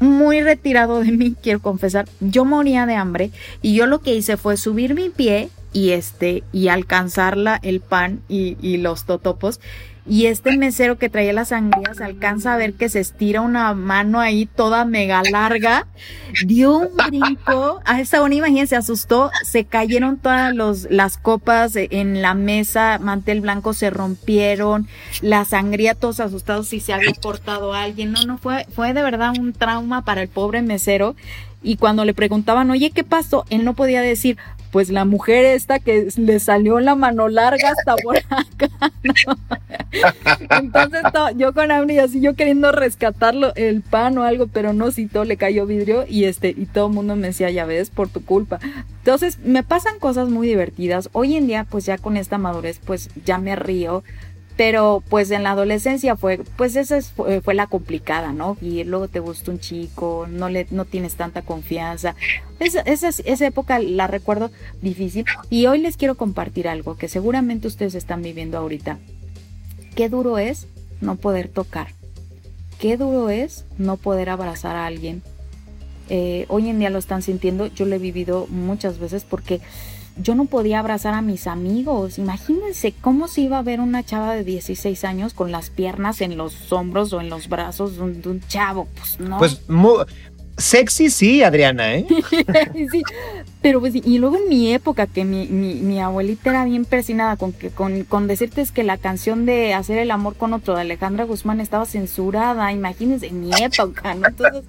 Speaker 2: Muy retirado de mí, quiero confesar. Yo moría de hambre y yo lo que hice fue subir mi pie y este y alcanzarla el pan y, y los totopos. Y este mesero que traía las sangrías alcanza a ver que se estira una mano ahí toda mega larga, dio un brinco, a esa una imagen se asustó, se cayeron todas las copas en la mesa, mantel blanco se rompieron, la sangría todos asustados si se había cortado a alguien, no, no, fue, fue de verdad un trauma para el pobre mesero. Y cuando le preguntaban, oye, ¿qué pasó? Él no podía decir, pues la mujer esta que le salió la mano larga hasta por acá. Entonces yo con Auni así yo queriendo rescatarlo el pan o algo, pero no, si todo le cayó vidrio y este y todo el mundo me decía, ya ves, por tu culpa. Entonces me pasan cosas muy divertidas. Hoy en día pues ya con esta madurez pues ya me río pero pues en la adolescencia fue, pues esa fue, la complicada, ¿no? Y luego te gusta un chico, no le, no tienes tanta confianza. Esa, esa, esa época la recuerdo difícil. Y hoy les quiero compartir algo que seguramente ustedes están viviendo ahorita. Qué duro es no poder tocar. Qué duro es no poder abrazar a alguien. Eh, hoy en día lo están sintiendo, yo lo he vivido muchas veces porque yo no podía abrazar a mis amigos. Imagínense cómo se iba a ver una chava de 16 años con las piernas en los hombros o en los brazos de un, chavo. Pues no.
Speaker 1: Pues Sexy sí, Adriana, ¿eh?
Speaker 2: sí, pero pues, y luego en mi época, que mi, mi, abuelita era bien persinada con, que, con, con decirte que la canción de Hacer el amor con otro de Alejandra Guzmán estaba censurada, imagínense, en mi época, ¿no? Entonces,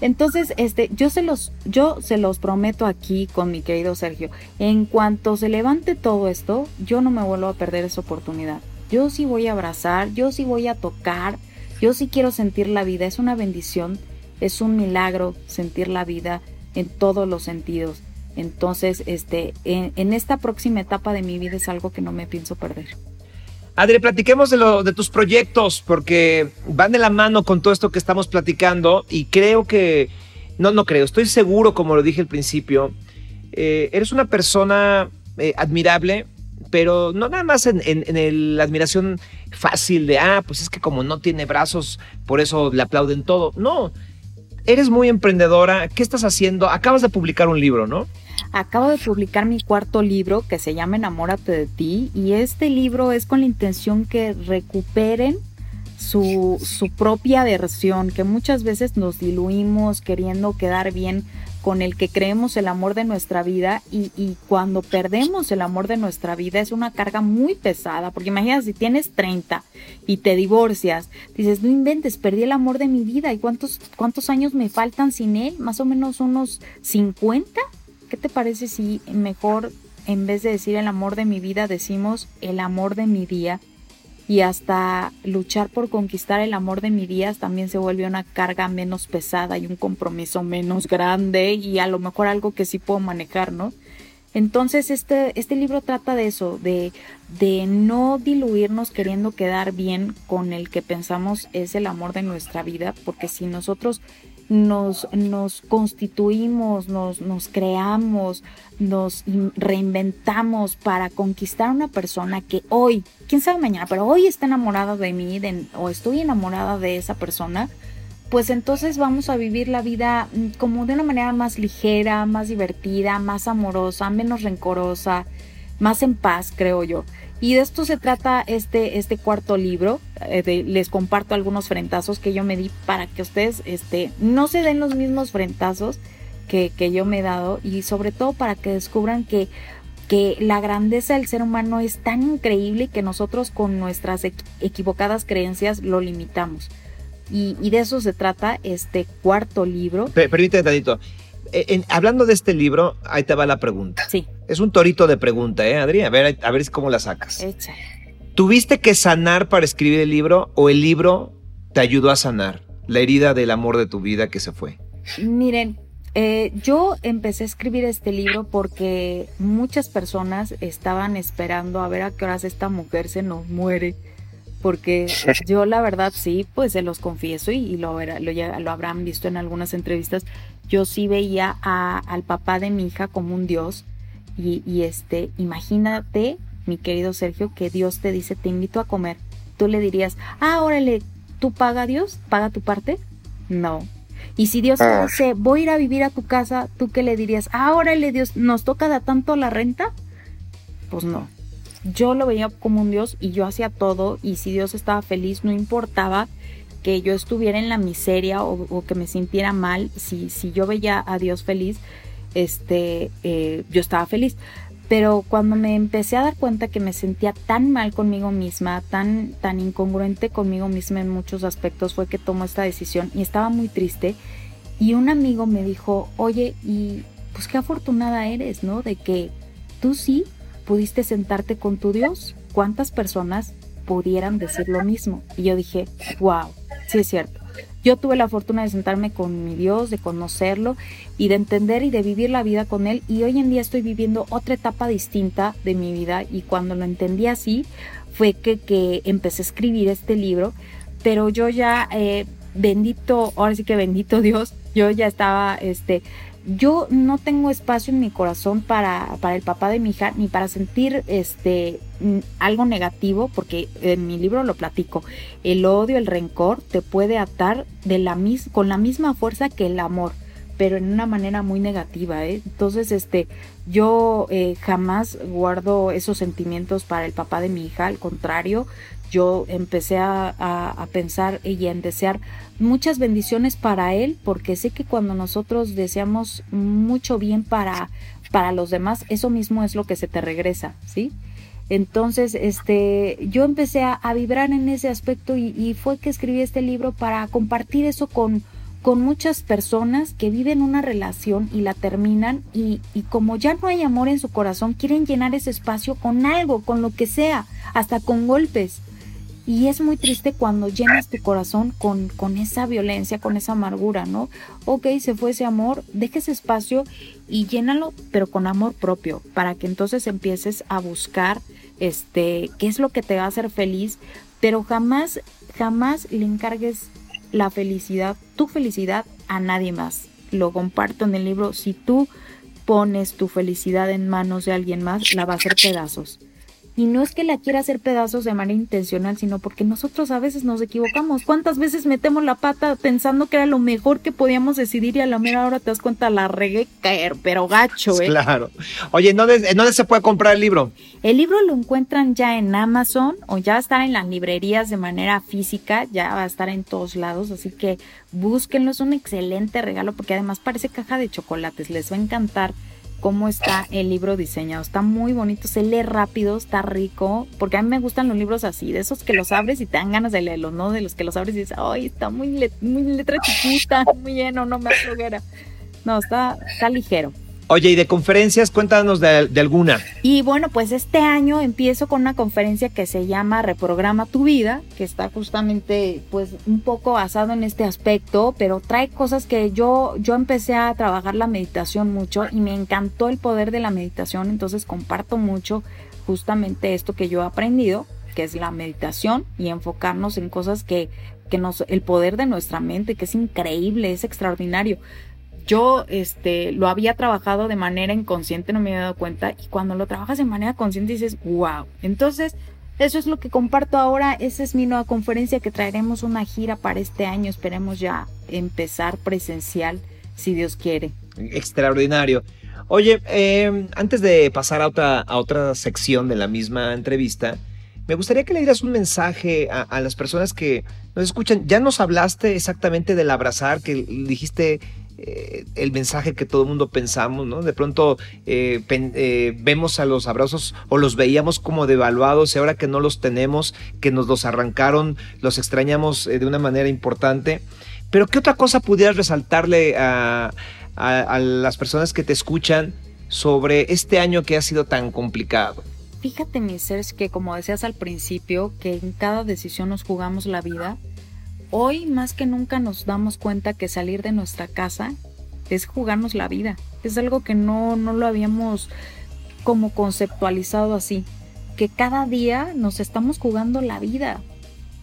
Speaker 2: entonces, este, yo se los, yo se los prometo aquí con mi querido Sergio, en cuanto se levante todo esto, yo no me vuelvo a perder esa oportunidad. Yo sí voy a abrazar, yo sí voy a tocar, yo sí quiero sentir la vida, es una bendición es un milagro sentir la vida en todos los sentidos. Entonces, este, en, esta próxima etapa de mi vida es algo que no me pienso perder.
Speaker 1: Adri, platiquemos de, tus proyectos, porque van de la mano con todo esto que estamos platicando y creo que, no, no creo, estoy seguro, como lo dije al principio, eh, eres una persona eh, admirable, pero no nada más en, la admiración fácil de, ah, pues es que como no tiene brazos, por eso le aplauden todo. No, eres muy emprendedora. ¿Qué estás haciendo? Acabas de publicar un libro, ¿no?
Speaker 2: Acabo de publicar mi cuarto libro que se llama Enamórate de ti y este libro es con la intención que recuperen su, su propia versión, que muchas veces nos diluimos queriendo quedar bien con el que creemos el amor de nuestra vida y, cuando perdemos el amor de nuestra vida es una carga muy pesada, porque imagínate si tienes 30 y te divorcias, dices, no inventes, perdí el amor de mi vida y cuántos, cuántos años me faltan sin él, más o menos unos 50 ¿Qué te parece si mejor en vez de decir el amor de mi vida decimos el amor de mi día? Y hasta luchar por conquistar el amor de mi día también se vuelve una carga menos pesada y un compromiso menos grande y a lo mejor algo que sí puedo manejar, ¿no? Entonces este, este libro trata de eso, de, de no diluirnos queriendo quedar bien con el que pensamos es el amor de nuestra vida, porque si nosotros nos, nos constituimos, nos, nos creamos, nos reinventamos para conquistar a una persona que hoy, quién sabe mañana, pero hoy está enamorada de mí o estoy enamorada de esa persona, pues entonces vamos a vivir la vida mm, como de una manera más ligera, más divertida, más amorosa, menos rencorosa, más en paz, creo yo. Y de esto se trata este, este cuarto libro. Eh, les comparto algunos frentazos que yo me di para que ustedes este, no se den los mismos frentazos que, que yo me he dado y sobre todo para que descubran que, que la grandeza del ser humano es tan increíble que nosotros con nuestras equivocadas creencias lo limitamos. Y, y, de eso se trata este cuarto libro.
Speaker 1: Permíteme tantito. Eh, hablando de este libro, ahí te va la pregunta.
Speaker 2: Sí.
Speaker 1: Es un torito de pregunta, ¿eh, Adri? A ver, a ver cómo la sacas. ¿Tuviste que sanar para escribir el libro o el libro te ayudó a sanar la herida del amor de tu vida que se fue?
Speaker 2: Miren, eh, yo empecé a escribir este libro porque muchas personas estaban esperando a ver a qué horas esta mujer se nos muere. Porque yo la verdad sí, pues se los confieso y, lo, lo, lo habrán visto en algunas entrevistas yo sí veía a, al papá de mi hija como un Dios. Y, y, este, imagínate, mi querido Sergio, que Dios te dice, te invito a comer. Tú le dirías, ah, órale, ¿tú paga Dios? ¿Paga tu parte? No. Y si Dios te ah. dice, voy a ir a vivir a tu casa, ¿tú qué le dirías? Ah, órale, Dios, ¿nos toca da tanto la renta? Pues no. Yo lo veía como un Dios y yo hacía todo y si Dios estaba feliz, no importaba que yo estuviera en la miseria o, que me sintiera mal, si, si yo veía a Dios feliz, este, eh, yo estaba feliz. Pero cuando me empecé a dar cuenta que me sentía tan mal conmigo misma, tan, tan incongruente conmigo misma en muchos aspectos, fue que tomó esta decisión y estaba muy triste. Y un amigo me dijo, oye, y pues qué afortunada eres, ¿no? De que tú sí pudiste sentarte con tu Dios. ¿Cuántas personas pudieran decir lo mismo? Y yo dije, wow, Sí, es cierto. Yo tuve la fortuna de sentarme con mi Dios, de conocerlo y de entender y de vivir la vida con Él. Y hoy en día estoy viviendo otra etapa distinta de mi vida y cuando lo entendí así fue que, que empecé a escribir este libro. Pero yo ya, eh, bendito, ahora sí que bendito Dios, yo ya estaba este, yo no tengo espacio en mi corazón para, para el papá de mi hija ni para sentir este algo negativo porque en mi libro lo platico el odio el rencor te puede atar de la mis con la misma fuerza que el amor pero en una manera muy negativa ¿eh? entonces este yo eh, jamás guardo esos sentimientos para el papá de mi hija al contrario yo empecé a, pensar y en desear muchas bendiciones para él, porque sé que cuando nosotros deseamos mucho bien para, para los demás, eso mismo es lo que se te regresa, ¿sí? Entonces, este, yo empecé a, vibrar en ese aspecto y, y, fue que escribí este libro para compartir eso con, con muchas personas que viven una relación y la terminan y, y como ya no hay amor en su corazón, quieren llenar ese espacio con algo, con lo que sea, hasta con golpes. Y es muy triste cuando llenas tu corazón con, con esa violencia, con esa amargura, ¿no? Ok, se fue ese amor, deja ese espacio y llénalo, pero con amor propio, para que entonces empieces a buscar este, qué es lo que te va a hacer feliz, pero jamás, jamás le encargues la felicidad, tu felicidad a nadie más. Lo comparto en el libro, si tú pones tu felicidad en manos de alguien más, la va a hacer pedazos. Y no es que la quiera hacer pedazos de manera intencional, sino porque nosotros a veces nos equivocamos. ¿Cuántas veces metemos la pata pensando que era lo mejor que podíamos decidir y a la mera hora te das cuenta la regué caer, pero gacho, ¿eh?
Speaker 1: Claro. Oye, ¿en dónde, dónde se puede comprar el libro?
Speaker 2: El libro lo encuentran ya en Amazon o ya estar en las librerías de manera física, ya va a estar en todos lados, así que búsquenlo, es un excelente regalo porque además parece caja de chocolates, les va a encantar cómo está el libro diseñado. Está muy bonito, se lee rápido, está rico, porque a mí me gustan los libros así, de esos que los abres y te dan ganas de leerlos, ¿no? De los que los abres y dices, ay, está muy, letra chiquita, muy lleno, no me afloguera. No, está, está ligero.
Speaker 1: Oye, y de conferencias, cuéntanos de, alguna.
Speaker 2: Y bueno, pues este año empiezo con una conferencia que se llama Reprograma tu vida, que está justamente pues un poco basado en este aspecto, pero trae cosas que yo, yo empecé a trabajar la meditación mucho y me encantó el poder de la meditación, entonces comparto mucho justamente esto que yo he aprendido, que es la meditación y enfocarnos en cosas que, que nos, el poder de nuestra mente, que es increíble, es extraordinario yo este, lo había trabajado de manera inconsciente, no me había dado cuenta, y cuando lo trabajas de manera consciente dices, wow. Entonces, eso es lo que comparto ahora, esa es mi nueva conferencia que traeremos una gira para este año, esperemos ya empezar presencial, si Dios quiere.
Speaker 1: Extraordinario. Oye, em, antes de pasar a otra, a otra sección de la misma entrevista, me gustaría que le dieras un mensaje a, a, las personas que nos escuchan. Ya nos hablaste exactamente del abrazar, que dijiste eh, el mensaje que todo el mundo pensamos, ¿no? De pronto eh, eh, vemos a los abrazos o los veíamos como devaluados y ahora que no los tenemos, que nos los arrancaron, los extrañamos de una manera importante. Pero ¿qué otra cosa pudieras resaltarle a, las personas que te escuchan sobre este año que ha sido tan complicado?
Speaker 2: Fíjate, mi ser, que como decías al principio, que en cada decisión nos jugamos la vida Hoy más que nunca nos damos cuenta que salir de nuestra casa es jugarnos la vida. Es algo que no, no lo habíamos como conceptualizado así. Que cada día nos estamos jugando la vida.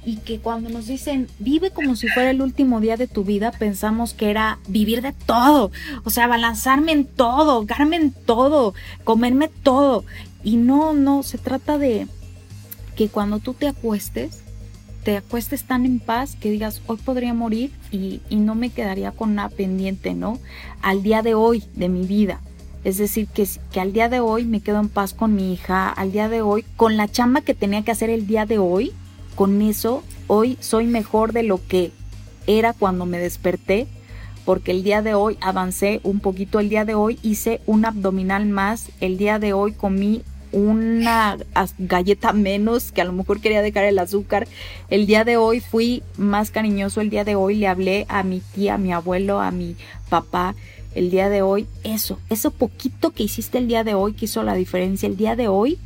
Speaker 2: Y que cuando nos dicen vive como si fuera el último día de tu vida, pensamos que era vivir de todo. O sea, balanzarme en todo, garme en todo, comerme todo. Y no, no, se trata de que cuando tú te acuestes, te acuestes tan en paz que digas, hoy podría morir y, no me quedaría con una pendiente, ¿no? Al día de hoy de mi vida. Es decir, que, que al día de hoy me quedo en paz con mi hija, al día de hoy, con la chamba que tenía que hacer el día de hoy, con eso, hoy soy mejor de lo que era cuando me desperté, porque el día de hoy avancé un poquito, el día de hoy hice un abdominal más, el día de hoy comí una galleta menos, que a lo mejor quería dejar el azúcar. El día de hoy fui más cariñoso, el día de hoy le hablé a mi tía, a mi abuelo, a mi papá. El día de hoy, eso, eso poquito que hiciste el día de hoy que hizo la diferencia el día de hoy,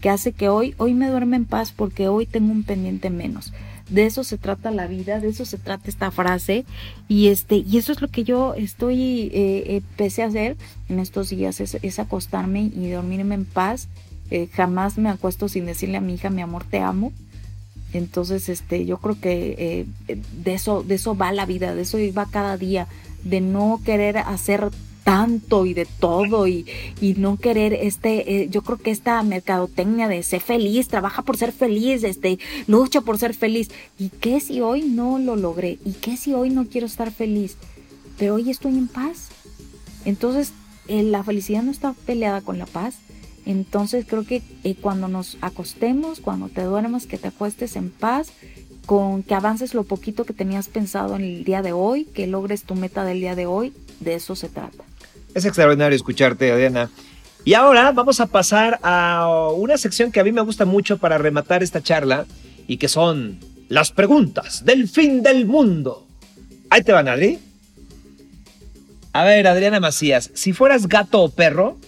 Speaker 2: que hace que hoy, hoy me duerme en paz porque hoy tengo un pendiente menos. De eso se trata la vida, de eso se trata esta frase y este y eso es lo que yo estoy eh, empecé a hacer en estos días es acostarme y dormirme en paz eh, jamás me acuesto sin decirle a mi hija, mi amor, te amo. Entonces, este, yo creo que eh, de eso, de eso va la vida, de eso va cada día, de no querer hacer tanto y de todo y, y no querer este, eh, yo creo que esta mercadotecnia de ser feliz, trabaja por ser feliz, este, lucha por ser feliz. ¿Y qué si hoy no lo logré? ¿Y qué si hoy no quiero estar feliz? Pero hoy estoy en paz. Entonces, la felicidad no está peleada con la paz entonces creo que eh, cuando nos acostemos, cuando te duermas, que te acuestes en paz, con que avances lo poquito que tenías pensado en el día de hoy, que logres tu meta del día de hoy, de eso se trata.
Speaker 1: Es extraordinario escucharte, Adriana. Y ahora vamos a pasar a una sección que a mí me gusta mucho para rematar esta charla y que son las preguntas del fin del mundo. Ahí te van, Adri. A ver, Adriana Macías, si fueras gato o perro,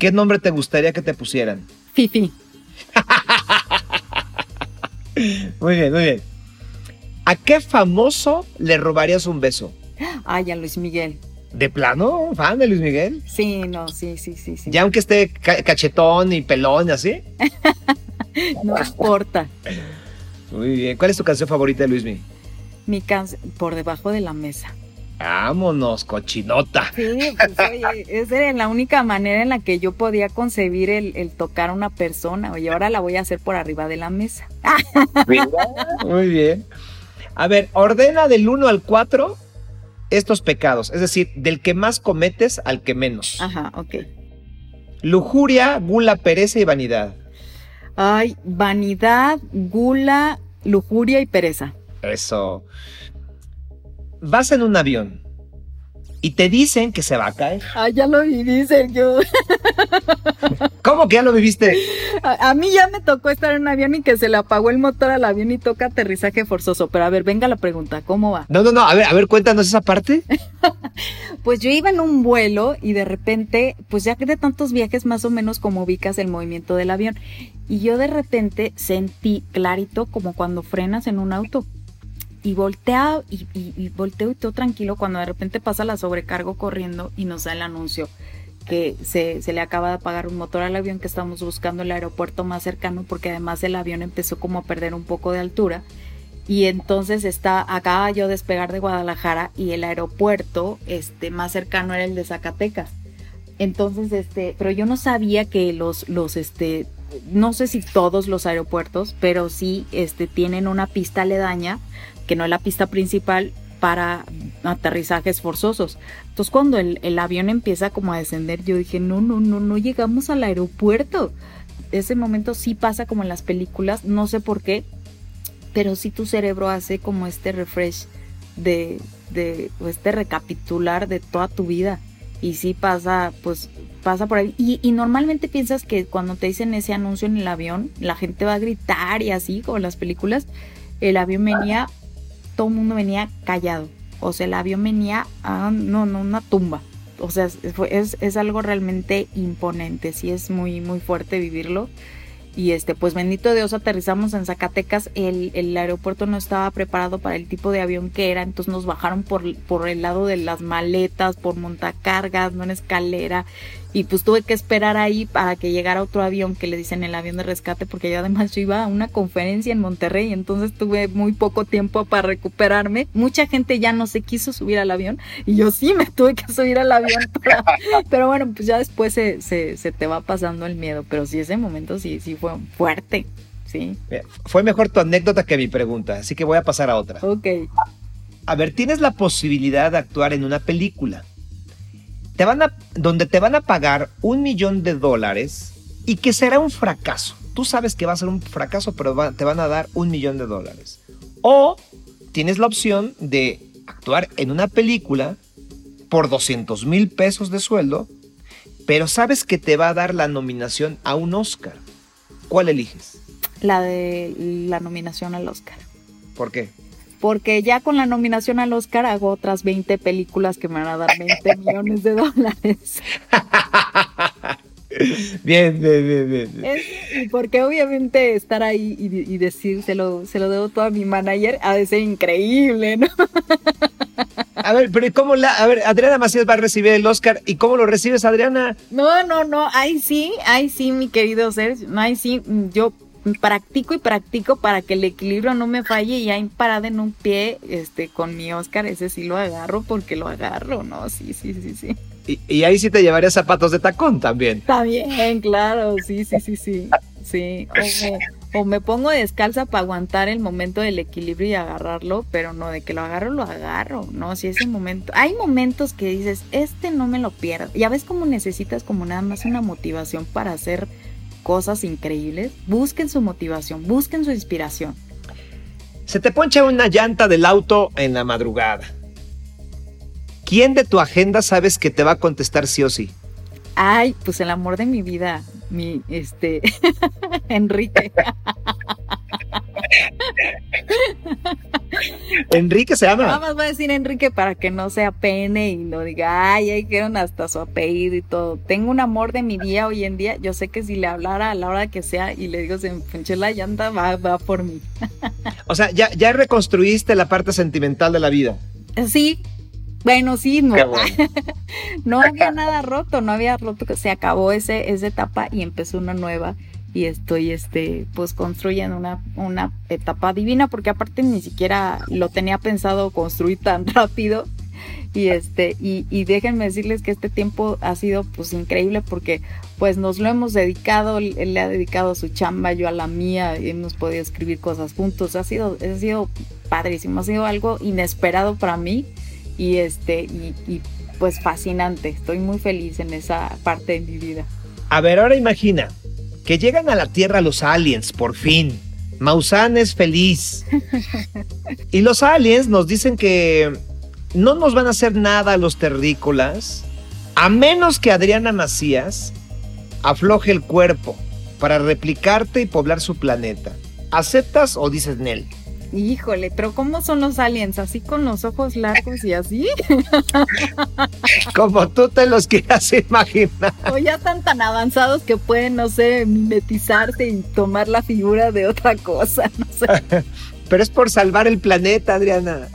Speaker 1: ¿Qué nombre te gustaría que te pusieran?
Speaker 2: Fifi.
Speaker 1: muy bien, muy bien. ¿A qué famoso le robarías un beso?
Speaker 2: Ay, a Luis Miguel.
Speaker 1: ¿De plano? ¿Fan de Luis Miguel?
Speaker 2: Sí, no, sí, sí, sí. sí.
Speaker 1: Ya aunque esté cachetón y pelón, así.
Speaker 2: no importa.
Speaker 1: Muy bien. ¿Cuál es tu canción favorita de Luismi?
Speaker 2: Mi canción, Por debajo de la mesa.
Speaker 1: Vámonos, cochinota.
Speaker 2: Sí, pues oye, esa era la única manera en la que yo podía concebir el, tocar a una persona. Oye, ahora la voy a hacer por arriba de la mesa.
Speaker 1: Muy bien. A ver, ordena del 1 al 4 estos pecados, es decir, del que más cometes al que menos.
Speaker 2: Ajá, ok.
Speaker 1: Lujuria, gula, pereza y vanidad.
Speaker 2: Ay, vanidad, gula, lujuria y pereza.
Speaker 1: Eso. Vas en un avión y te dicen que se va a caer.
Speaker 2: Ah, ya lo viví, Sergio.
Speaker 1: ¿Cómo que ya lo viviste?
Speaker 2: A, mí ya me tocó estar en un avión y que se le apagó el motor al avión y toca aterrizaje forzoso. Pero a ver, venga la pregunta, ¿cómo va?
Speaker 1: No, no, no, a ver, a ver, cuéntanos esa parte.
Speaker 2: pues yo iba en un vuelo y de repente, pues ya que de tantos viajes más o menos como ubicas el movimiento del avión. Y yo de repente sentí clarito como cuando frenas en un auto y voltea y, volteo y todo tranquilo cuando de repente pasa la sobrecargo corriendo y nos da el anuncio que se, se, le acaba de apagar un motor al avión que estamos buscando el aeropuerto más cercano porque además el avión empezó como a perder un poco de altura. Y entonces está acaba yo despegar de Guadalajara y el aeropuerto este más cercano era el de Zacatecas. Entonces este pero yo no sabía que los los este no sé si todos los aeropuertos pero sí este tienen una pista aledaña no es la pista principal para aterrizajes forzosos. Entonces cuando el, avión empieza como a descender, yo dije, no, no, no, no llegamos al aeropuerto. Ese momento sí pasa como en las películas, no sé por qué, pero sí tu cerebro hace como este refresh de, de este recapitular de toda tu vida. Y sí pasa, pues pasa por ahí. Y, y, normalmente piensas que cuando te dicen ese anuncio en el avión, la gente va a gritar y así, como en las películas. El avión venía todo el mundo venía callado. O sea, el avión venía a, no, no, una tumba. O sea, es, es algo realmente imponente. Sí, es muy, muy fuerte vivirlo. Y este, pues bendito Dios, aterrizamos en Zacatecas. El, el, aeropuerto no estaba preparado para el tipo de avión que era, entonces nos bajaron por, por el lado de las maletas, por montacargas, no en escalera y pues tuve que esperar ahí para que llegara otro avión que le dicen el avión de rescate porque yo además yo iba a una conferencia en Monterrey entonces tuve muy poco tiempo para recuperarme. Mucha gente ya no se quiso subir al avión y yo sí me tuve que subir al avión pero, bueno pues ya después se, se, se, te va pasando el miedo pero sí ese momento sí sí fue fuerte sí.
Speaker 1: Fue mejor tu anécdota que mi pregunta así que voy a pasar a otra.
Speaker 2: Ok.
Speaker 1: A ver tienes la posibilidad de actuar en una película van a, donde te van a pagar un millón de dólares y que será un fracaso. Tú sabes que va a ser un fracaso, pero te van a dar un millón de dólares. O tienes la opción de actuar en una película por 200 mil pesos de sueldo, pero sabes que te va a dar la nominación a un Oscar. ¿Cuál eliges?
Speaker 2: La de la nominación al Oscar.
Speaker 1: ¿Por qué?
Speaker 2: Porque ya con la nominación al Oscar hago otras 20 películas que me van a dar 20 millones de dólares.
Speaker 1: Bien, bien, bien, bien.
Speaker 2: y porque obviamente estar ahí y, decir, se lo, se lo debo todo a mi manager, ha de ser increíble, ¿no?
Speaker 1: A ver, pero ¿cómo la, a ver, Adriana Macías va a recibir el Oscar y cómo lo recibes, Adriana?
Speaker 2: No, no, no, ahí sí, ahí sí, mi querido Sergio, ahí sí, yo practico y practico para que el equilibrio no me falle y ahí parada en un pie, este, con mi Oscar, ese sí lo agarro porque lo agarro, ¿no? Sí, sí, sí, sí.
Speaker 1: Y, ahí sí te llevaría zapatos de tacón también.
Speaker 2: También, claro, sí, sí, sí, sí. Sí. O me, pongo descalza para aguantar el momento del equilibrio y agarrarlo, pero no de que lo agarro, lo agarro, ¿no? Si ese momento. Hay momentos que dices, este no me lo pierdo. Ya ves cómo necesitas como nada más una motivación para hacer cosas increíbles, busquen su motivación, busquen su inspiración.
Speaker 1: Se te poncha una llanta del auto en la madrugada. ¿Quién de tu agenda sabes que te va a contestar sí o sí?
Speaker 2: Ay, pues el amor de mi vida, mi, este, Enrique.
Speaker 1: Enrique se llama.
Speaker 2: Nada más voy a decir Enrique para que no sea pene y no diga, ay, ahí quieren hasta su apellido y todo. Tengo un amor de mi día hoy en día. Yo sé que si le hablara a la hora que sea y le digo, se me punche la llanta, va, va por mí.
Speaker 1: o sea, ya, ya reconstruiste la parte sentimental de la vida.
Speaker 2: Sí, bueno, sí, no. no había nada roto, no había roto, se acabó ese, esa etapa y empezó una nueva y estoy este pues construyendo una, una etapa divina porque aparte ni siquiera lo tenía pensado construir tan rápido. Y este y, y, déjenme decirles que este tiempo ha sido pues increíble porque pues nos lo hemos dedicado él le ha dedicado su chamba yo a la mía hemos podido escribir cosas juntos. Ha sido ha sido padrísimo ha sido algo inesperado para mí y este y, y pues fascinante. Estoy muy feliz en esa parte de mi vida.
Speaker 1: A ver ahora imagina que llegan a la Tierra los aliens, por fin. Maussan es feliz. Y los aliens nos dicen que no nos van a hacer nada a los terrícolas, a menos que Adriana Macías afloje el cuerpo para replicarte y poblar su planeta. ¿Aceptas o dices Nel?
Speaker 2: Híjole, pero ¿cómo son los aliens? ¿Así con los ojos largos y así?
Speaker 1: Como tú te los quieras imaginar.
Speaker 2: O ya están tan avanzados que pueden, no sé, mimetizarse y tomar la figura de otra cosa, no sé.
Speaker 1: Pero es por salvar el planeta, Adriana.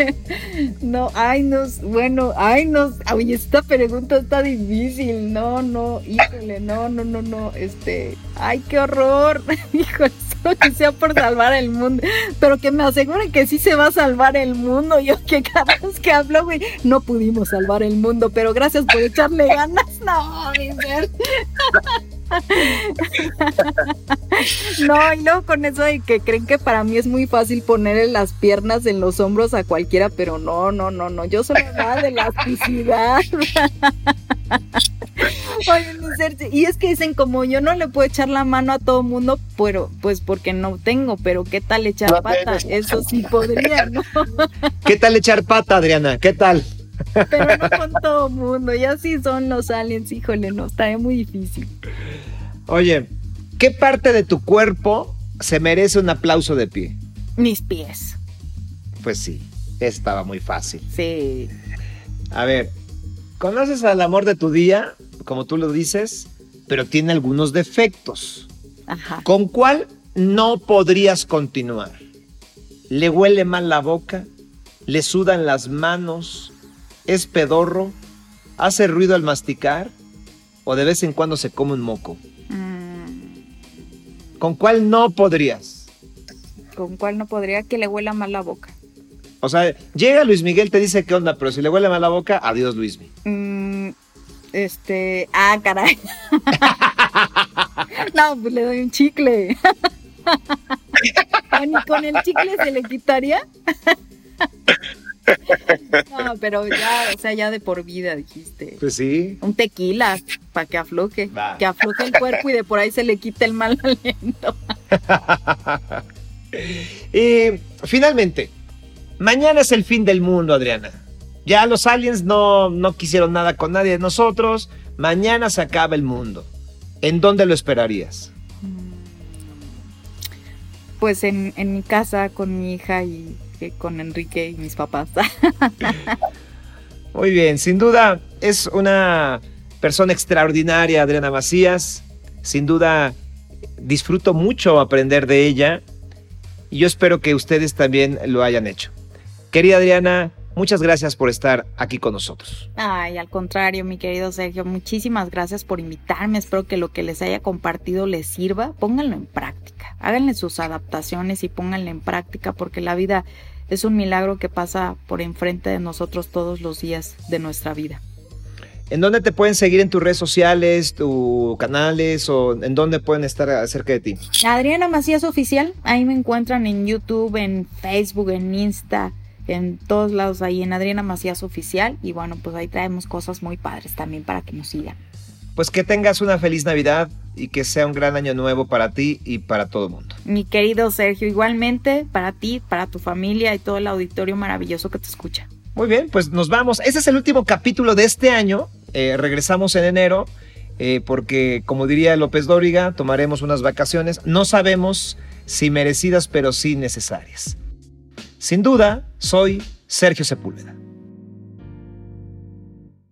Speaker 2: no, ay, no, bueno, ay, no, oye, esta pregunta está difícil. No, no, híjole, no, no, no, no, este, ay, qué horror. Híjole, solo que sea por salvar el mundo. Pero que me aseguren que sí se va a salvar el mundo. Yo que cada vez que hablo, güey, no pudimos salvar el mundo, pero gracias por echarle ganas. No, mi no, y luego con eso de que creen que para mí es muy fácil ponerle las piernas en los hombros a cualquiera, pero no, no, no, no, yo soy nada de elasticidad. Y es que dicen como yo no le puedo echar la mano a todo mundo, pero pues porque no tengo, pero ¿qué tal echar pata? Eso sí podría, ¿no?
Speaker 1: ¿Qué tal echar pata, Adriana? ¿Qué tal?
Speaker 2: Pero no con todo mundo, y así son los aliens, híjole, no, está muy difícil.
Speaker 1: Oye, ¿qué parte de tu cuerpo se merece un aplauso de pie?
Speaker 2: Mis pies.
Speaker 1: Pues sí, estaba muy fácil.
Speaker 2: Sí.
Speaker 1: A ver, conoces al amor de tu día, como tú lo dices, pero tiene algunos defectos.
Speaker 2: Ajá.
Speaker 1: ¿Con cuál no podrías continuar? ¿Le huele mal la boca? ¿Le sudan las manos? ¿Es pedorro? ¿Hace ruido al masticar? ¿O de vez en cuando se come un moco? Mm. ¿Con cuál no podrías?
Speaker 2: ¿Con cuál no podría? Que le huela mal la boca.
Speaker 1: O sea, llega Luis Miguel, te dice qué onda, pero si le huele mal la boca, adiós Luis
Speaker 2: Miguel. Mm, este, ah, caray. no, pues le doy un chicle. con el chicle se le quitaría? No, pero ya, o sea, ya de por vida dijiste.
Speaker 1: Pues sí.
Speaker 2: Un tequila para que afloje. Que afloje el cuerpo y de por ahí se le quite el mal aliento.
Speaker 1: y finalmente, mañana es el fin del mundo, Adriana. Ya los aliens no, no quisieron nada con nadie de nosotros. Mañana se acaba el mundo. ¿En dónde lo esperarías?
Speaker 2: Pues en, en mi casa con mi hija y con Enrique y mis papás.
Speaker 1: Muy bien, sin duda es una persona extraordinaria, Adriana Macías. Sin duda disfruto mucho aprender de ella y yo espero que ustedes también lo hayan hecho. Querida Adriana, muchas gracias por estar aquí con nosotros.
Speaker 2: Ay, al contrario, mi querido Sergio, muchísimas gracias por invitarme. Espero que lo que les haya compartido les sirva. Pónganlo en práctica. Háganle sus adaptaciones y pónganlo en práctica porque la vida es un milagro que pasa por enfrente de nosotros todos los días de nuestra vida.
Speaker 1: ¿En dónde te pueden seguir en tus redes sociales, tus canales o en dónde pueden estar cerca de ti?
Speaker 2: Adriana Macías Oficial, ahí me encuentran en YouTube, en Facebook, en Insta, en todos lados ahí en Adriana Macías Oficial y bueno, pues ahí traemos cosas muy padres también para que nos sigan.
Speaker 1: Pues que tengas una feliz Navidad y que sea un gran año nuevo para ti y para todo el mundo.
Speaker 2: Mi querido Sergio, igualmente para ti, para tu familia y todo el auditorio maravilloso que te escucha.
Speaker 1: Muy bien, pues nos vamos. Ese es el último capítulo de este año. Eh, regresamos en enero eh, porque, como diría López Dóriga, tomaremos unas vacaciones. No sabemos si merecidas, pero sí necesarias. Sin duda, soy Sergio Sepúlveda.